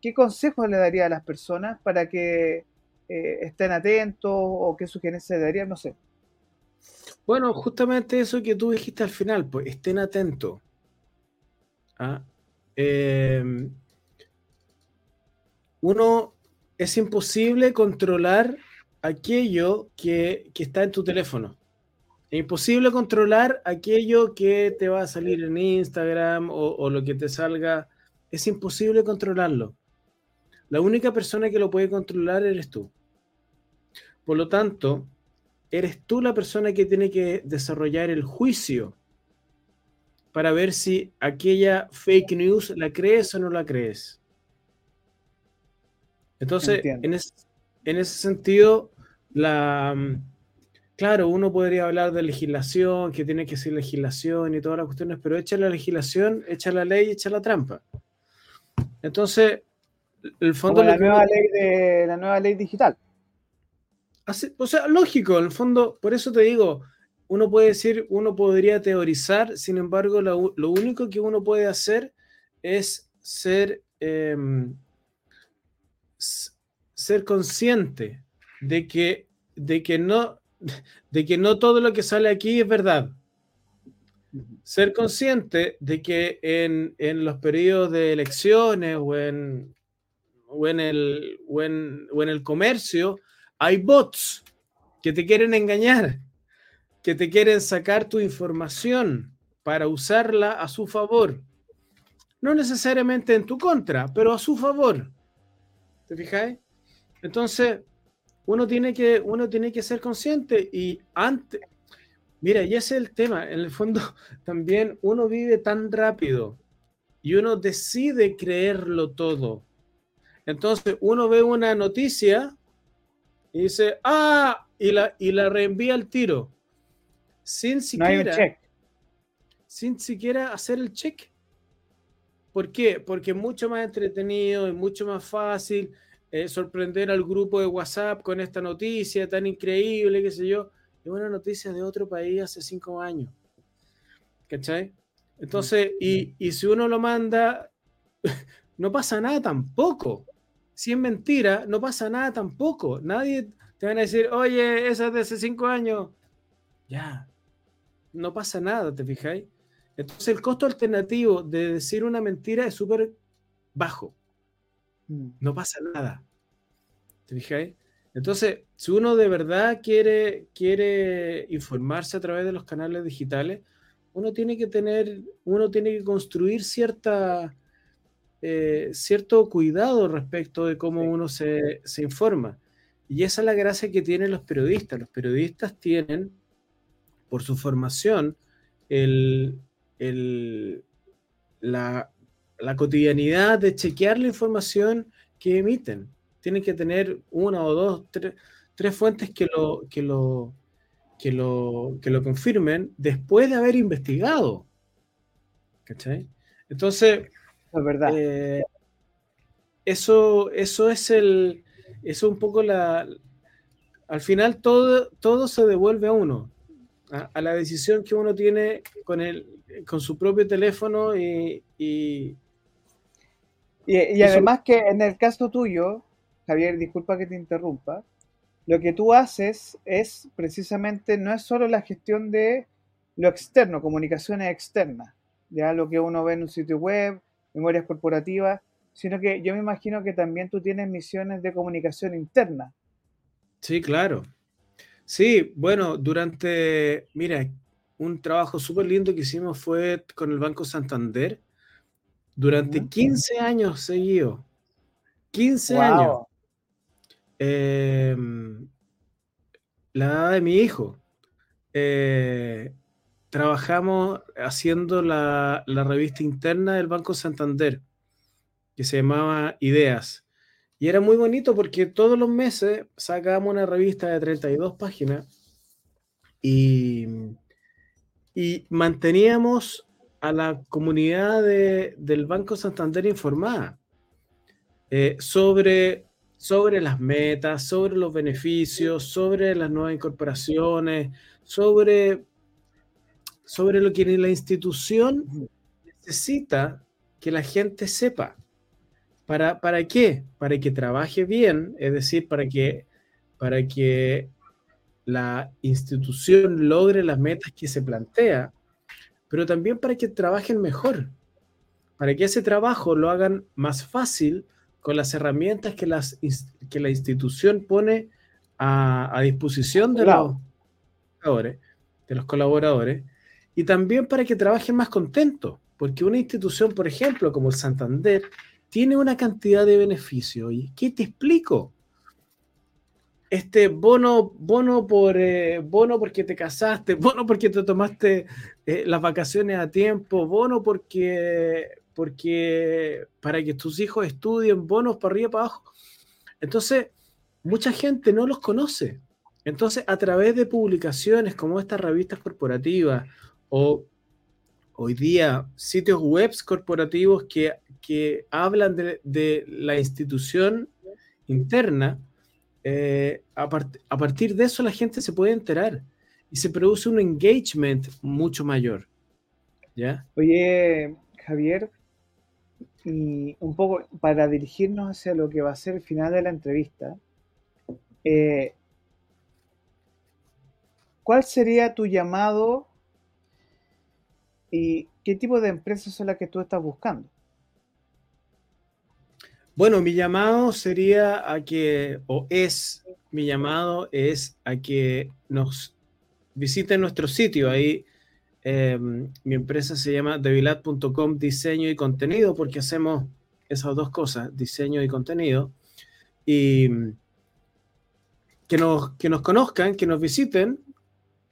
qué consejos le daría a las personas para que eh, estén atentos o qué sugerencias darían, no sé. Bueno, justamente eso que tú dijiste al final, pues estén atentos. ¿Ah? Em, uno es imposible controlar aquello que, está en tu teléfono. Es imposible controlar aquello que te va a salir en Instagram o, o, lo que te salga. Es imposible controlarlo. La única persona que lo puede controlar eres tú. Por lo tanto, eres tú la persona que tiene que desarrollar el juicio para ver si aquella fake news la crees o no la crees. Entonces, en ese, sentido, la, claro, uno podría hablar de legislación, que tiene que ser legislación y todas las cuestiones, pero echa la legislación, echa la ley, echa la trampa. Entonces, el fondo... la, nueva ley de, la nueva ley digital o sea, lógico, en el fondo, por eso te digo, uno puede decir, uno podría teorizar, sin embargo, lo, único que uno puede hacer es ser, em, ser consciente de que, de, que no, de que no todo lo que sale aquí es verdad. Ser consciente de que en, en los periodos de elecciones o en, o en, el, o en, o en el comercio, hay bots que te quieren engañar, que te quieren sacar tu información para usarla a su favor. No necesariamente en tu contra, pero a su favor. ¿Te fijáis? Entonces, uno tiene que, uno tiene que ser consciente y antes, mira, y ese es el tema, en el fondo [LAUGHS] también uno vive tan rápido y uno decide creerlo todo. Entonces, uno ve una noticia y dice, ah, y la, y la reenvía al tiro. Sin siquiera, sin siquiera hacer el check. ¿Por qué? Porque es mucho más entretenido, es mucho más fácil eh, sorprender al grupo de WhatsApp con esta noticia tan increíble, qué sé yo. Es una noticia de otro país hace cinco años. ¿Cachai? Entonces, y, y si uno lo manda, [LAUGHS] no pasa nada tampoco si es mentira, no pasa nada tampoco. Nadie te van a decir, oye, esa es de hace cinco años. Ya, no pasa nada, ¿te fijáis? Entonces el costo alternativo de decir una mentira es súper bajo. Mm. No pasa nada. ¿Te fijáis? Entonces, si uno de verdad quiere, quiere informarse a través de los canales digitales, uno tiene que tener, uno tiene que construir cierta, eh, cierto cuidado respecto de cómo uno se, informa. Y esa es la gracia que tienen los periodistas. Los periodistas tienen, por su formación, el, la, cotidianidad de chequear la información que emiten. Tienen que tener una o dos, tres fuentes que lo, que lo, que lo, que lo confirmen después de haber investigado. ¿Cachai? Entonces, es verdad. Eh, eso, eso es el, eso un poco la, al final todo, todo se devuelve a uno, a, la decisión que uno tiene con, el, con su propio teléfono y... Y, y, además que en el caso tuyo, Javier, disculpa que te interrumpa, lo que tú haces es precisamente, no es solo la gestión de lo externo, comunicaciones externas, ya lo que uno ve en un sitio web, memorias corporativas, sino que yo me imagino que también tú tienes misiones de comunicación interna. Sí, claro. Sí, bueno, durante, mira, un trabajo súper lindo que hicimos fue con el Banco Santander durante 15 años seguidos. 15 años. Em, la edad de mi hijo. Eh, trabajamos haciendo la, la, revista interna del Banco Santander, que se llamaba Ideas. Y era muy bonito porque todos los meses sacábamos una revista de 32 páginas y, manteníamos a la comunidad del Banco Santander informada eh, sobre, sobre las metas, sobre los beneficios, sobre las nuevas incorporaciones, sobre, sobre lo que la institución necesita que la gente sepa. ¿Para, ¿Para qué? Para que trabaje bien, es decir, para que, para que la institución logre las metas que se plantea, pero también para que trabajen mejor, para que ese trabajo lo hagan más fácil con las herramientas que, las, que la institución pone a, disposición de los, de los colaboradores, y también para que trabajen más contentos, porque una institución, por ejemplo, como el Santander, tiene una cantidad de beneficios. ¿Y qué te explico? Este bono, bono por eh, bono porque te casaste, [LAUGHS] bono porque te tomaste eh, las vacaciones a tiempo, bono porque, porque para que tus hijos estudien, bonos para arriba y para abajo. Entonces, mucha gente no los conoce. Entonces, a través de publicaciones como estas revistas corporativas o hoy día sitios web corporativos que, que hablan de, la institución interna, eh, a, partir de eso la gente se puede enterar y se produce un engagement mucho mayor. ¿Ya? Oye, Javier, y un poco para dirigirnos hacia lo que va a ser el final de la entrevista, eh, ¿cuál sería tu llamado ¿Y qué tipo de empresas son las que tú estás buscando? Bueno, mi llamado sería a que, o es, mi llamado es a que nos visiten nuestro sitio. Ahí em, mi empresa se llama devilat.com diseño y contenido porque hacemos esas dos cosas, diseño y contenido. Y que nos, que nos conozcan, que nos visiten,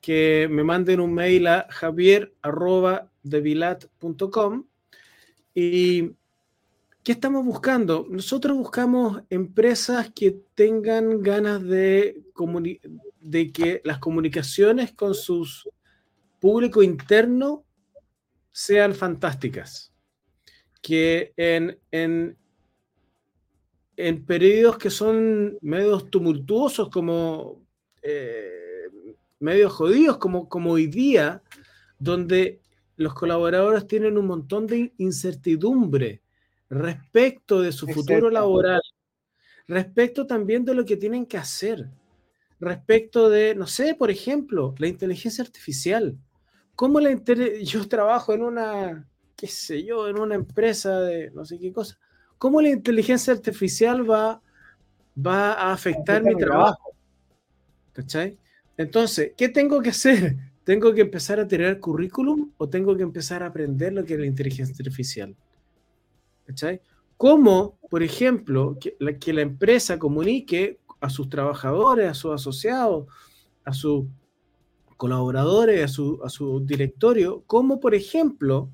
que me manden un mail a javier.devilat.com. ¿Y qué estamos buscando? Nosotros buscamos empresas que tengan ganas de, de que las comunicaciones con su público interno sean fantásticas. Que en, en, en periodos que son medios tumultuosos como... Eh, medios jodidos como, como hoy día, donde los colaboradores tienen un montón de incertidumbre respecto de su futuro laboral, respecto también de lo que tienen que hacer, respecto de, no sé, por ejemplo, la inteligencia artificial. ¿Cómo la [LAUGHS] yo trabajo en una, qué sé yo, en una empresa de no sé qué cosa? ¿Cómo la inteligencia artificial va, va a afectar mi trabajo? ¿Cachai? Entonces, ¿qué tengo que hacer? ¿Tengo que empezar a tirar currículum o tengo que empezar a aprender lo que es la inteligencia artificial? ¿Cachai? ¿Cómo, por ejemplo, que la, que la empresa comunique a sus trabajadores, a sus asociados, a sus colaboradores, a su, a su directorio, cómo, por ejemplo,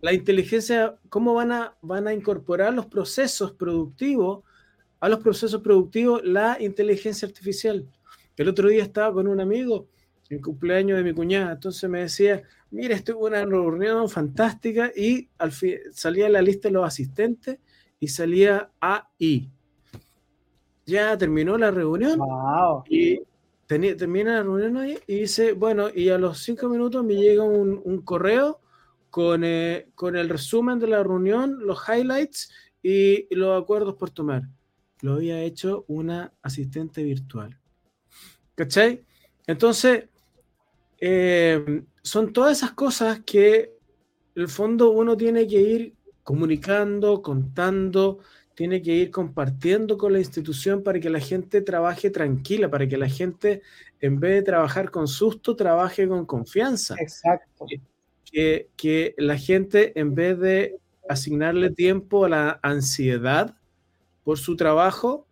la inteligencia, cómo van a, van a incorporar los procesos productivos a los procesos productivos la inteligencia artificial. El otro día estaba con un amigo, el cumpleaños de mi cuñada, entonces me decía, mira, estuvo una reunión fantástica y al fin salía la lista de los asistentes y salía AI. Ya terminó la reunión y termina la reunión ahí y dice, bueno, y a los cinco minutos me llega un, correo con, eh, con el resumen de la reunión, los highlights y los acuerdos por tomar. Lo había hecho una asistente virtual. ¿Cachai? Entonces, eh, son todas esas cosas que en el fondo uno tiene que ir comunicando, contando, tiene que ir compartiendo con la institución para que la gente trabaje tranquila, para que la gente, en vez de trabajar con susto, trabaje con confianza. Exacto. Que, que la gente, en vez de asignarle tiempo a la ansiedad por su trabajo,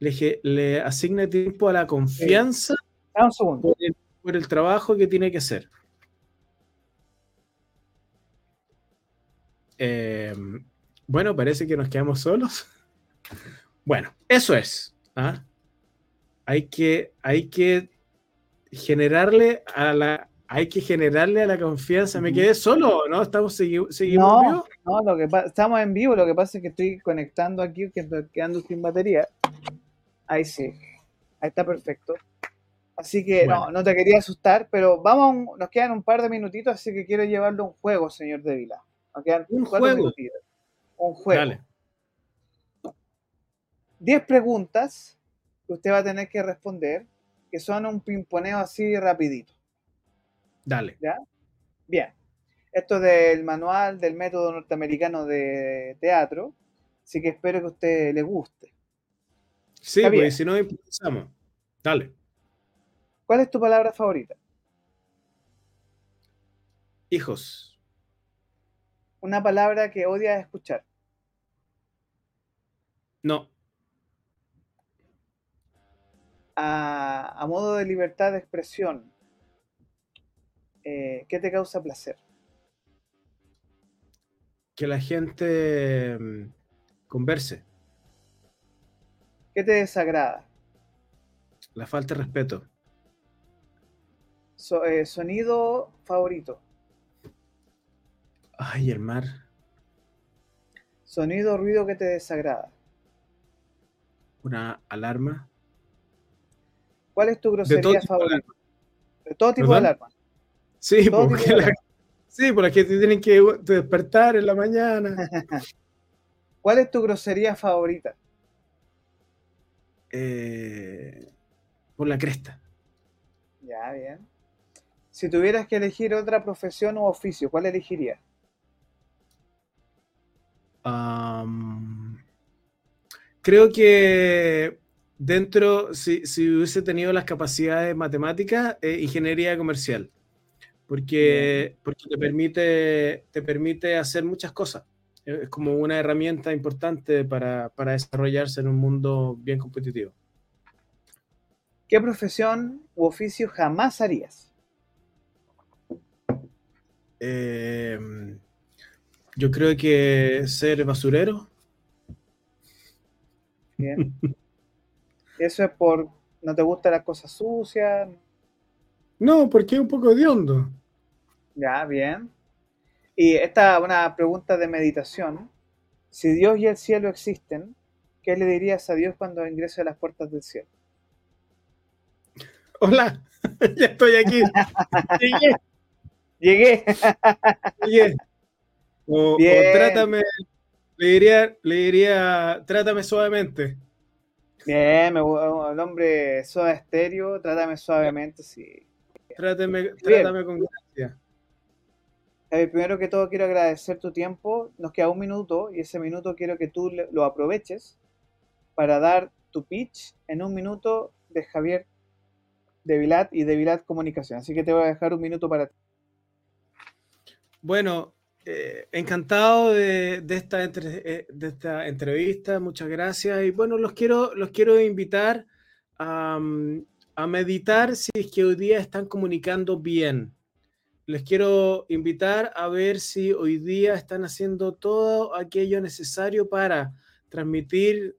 le, le asigne tiempo a la confianza por, el, trabajo que tiene que hacer. Em, bueno, parece que nos quedamos solos. [LAUGHS] Bueno, eso es. ¿ah? Hay, que, hay que generarle a la, hay que generarle a la confianza. ¿Me quedé solo no? ¿Estamos seguimos no, No, lo que estamos en vivo, lo que pasa es que estoy conectando aquí, que estoy quedando sin batería. Ahí sí, ahí está perfecto. Así que no, no te quería asustar, pero vamos, nos quedan un par de minutitos, así que quiero llevarlo a un juego, señor Devila. Nos quedan un juego. Un juego. Dale. Diez preguntas que usted va a tener que responder, que son un pimponeo así rapidito. Dale. ¿Ya? Bien. Esto es del manual del método norteamericano de teatro, así que espero que a usted le guste. Sí, porque si no empezamos. Dale. ¿Cuál es tu palabra favorita? Hijos. Una palabra que odias escuchar. No. A, a modo de libertad de expresión, eh, ¿qué te causa placer? Que la gente mm, converse. ¿Qué te desagrada? La falta de respeto. Eh, sonido favorito. Ay, el mar. Sonido o ruido que te desagrada. Una alarma. ¿Cuál es tu grosería favorita? De todo tipo de alarma. Sí, porque la, sí, porque te tienen que despertar en la mañana. [LAUGHS] ¿Cuál es tu grosería favorita? Eh, por la cresta. Ya, bien. Si tuvieras que elegir otra profesión u oficio, ¿cuál elegirías? creo que dentro, si, hubiese tenido las capacidades matemáticas, eh, ingeniería comercial porque, porque te, permite, te permite hacer muchas cosas. Es como una herramienta importante para, para desarrollarse en un mundo bien competitivo. ¿Qué profesión u oficio jamás harías? Eh, yo creo que ser basurero. Bien. ¿Eso es por no te gustan las cosas sucias? No, porque es un poco de hondo. Ya, bien. Y esta es una pregunta de meditación. Si Dios y el cielo existen, ¿qué le dirías a Dios cuando ingrese a las puertas del cielo? Hola, [LAUGHS] ya estoy aquí. [LAUGHS] Llegué. Llegué. O, trátame, le diría, le diría, trátame suavemente. Bien, el hombre suave estéreo, trátame suavemente, sí. Trátame, trátame con gracia primero que todo quiero agradecer tu tiempo. Nos queda un minuto y ese minuto quiero que tú lo aproveches para dar tu pitch en un minuto de Javier de Vilat y de Vilat Comunicación. Así que te voy a dejar un minuto para ti. Bueno, eh, encantado de, esta eh, de esta entrevista. Muchas gracias. Y bueno, los quiero, los quiero invitar a, a meditar si es que hoy día están comunicando bien les quiero invitar a ver si hoy día están haciendo todo aquello necesario para transmitir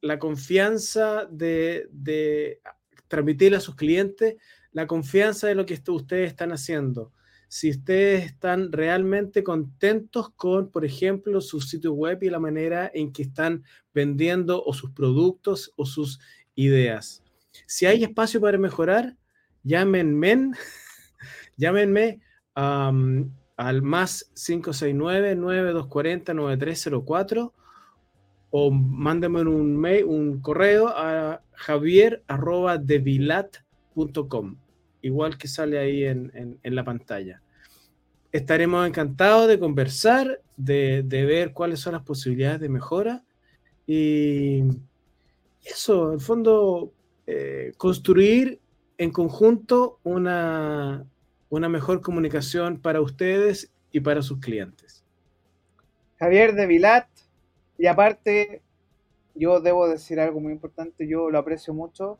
la confianza de, de transmitirle a sus clientes la confianza de lo que ustedes están haciendo. Si ustedes están realmente contentos con, por ejemplo, su sitio web y la manera en que están vendiendo o sus productos o sus ideas. Si hay espacio para mejorar, llámenme, [LAUGHS] llámenme al más 569-9240-9304 o mándenme un mail, un correo a javier.devilat.com, igual que sale ahí en, la pantalla. Estaremos encantados de conversar, de, ver cuáles son las posibilidades de mejora y eso, en fondo, eh, construir en conjunto una, una mejor comunicación para ustedes y para sus clientes. Javier de Vilat, y aparte, yo debo decir algo muy importante, yo lo aprecio mucho,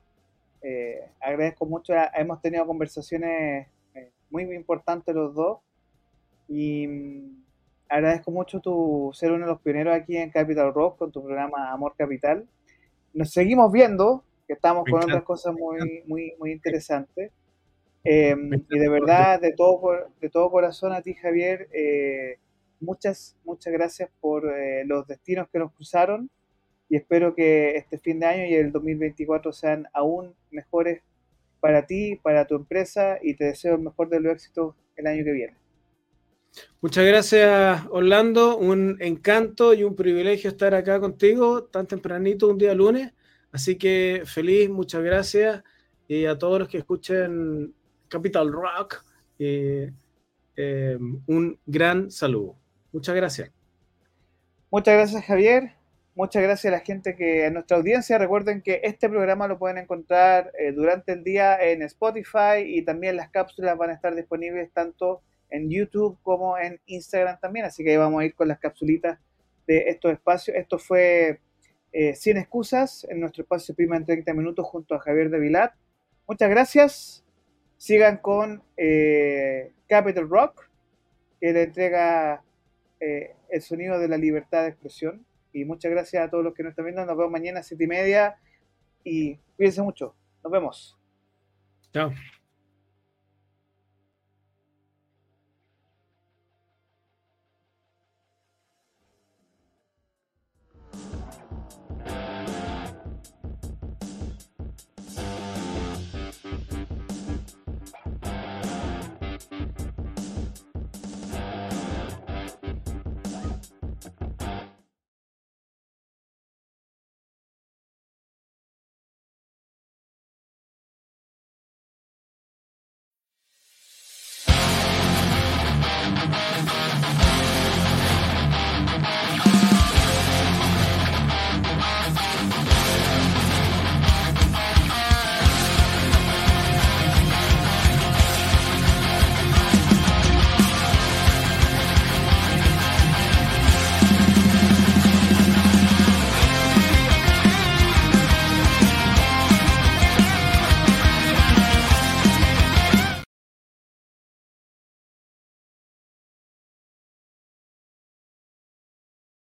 eh, agradezco mucho, hemos tenido conversaciones eh, muy importantes los dos. Y mm, agradezco mucho tu ser uno de los pioneros aquí en Capital Rock con tu programa Amor Capital. Nos seguimos viendo, que estamos con otras cosas muy, muy, muy interesantes. Em, y de verdad, de todo, de todo corazón a ti, Javier, eh, muchas, muchas gracias por eh, los destinos que nos cruzaron y espero que este fin de año y el 2024 sean aún mejores para ti, para tu empresa y te deseo el mejor de los éxitos el año que viene. Muchas gracias, Orlando. Un encanto y un privilegio estar acá contigo tan tempranito un día lunes. Así que feliz, muchas gracias. Y a todos los que escuchen Capital Rock, eh, eh, un gran saludo. Muchas gracias. Muchas gracias, Javier. Muchas gracias a la gente que en nuestra audiencia. Recuerden que este programa lo pueden encontrar eh, durante el día en Spotify y también las cápsulas van a estar disponibles tanto en YouTube como en Instagram también. Así que ahí vamos a ir con las capsulitas de estos espacios. Esto fue eh, Sin Excusas en nuestro espacio Prima en 30 minutos junto a Javier de Vilat. Muchas gracias. Sigan con eh, Capital Rock, que le entrega eh, el sonido de la libertad de expresión. Y muchas gracias a todos los que nos están viendo. Nos vemos mañana a siete y media. Y cuídense mucho. Nos vemos. Chao.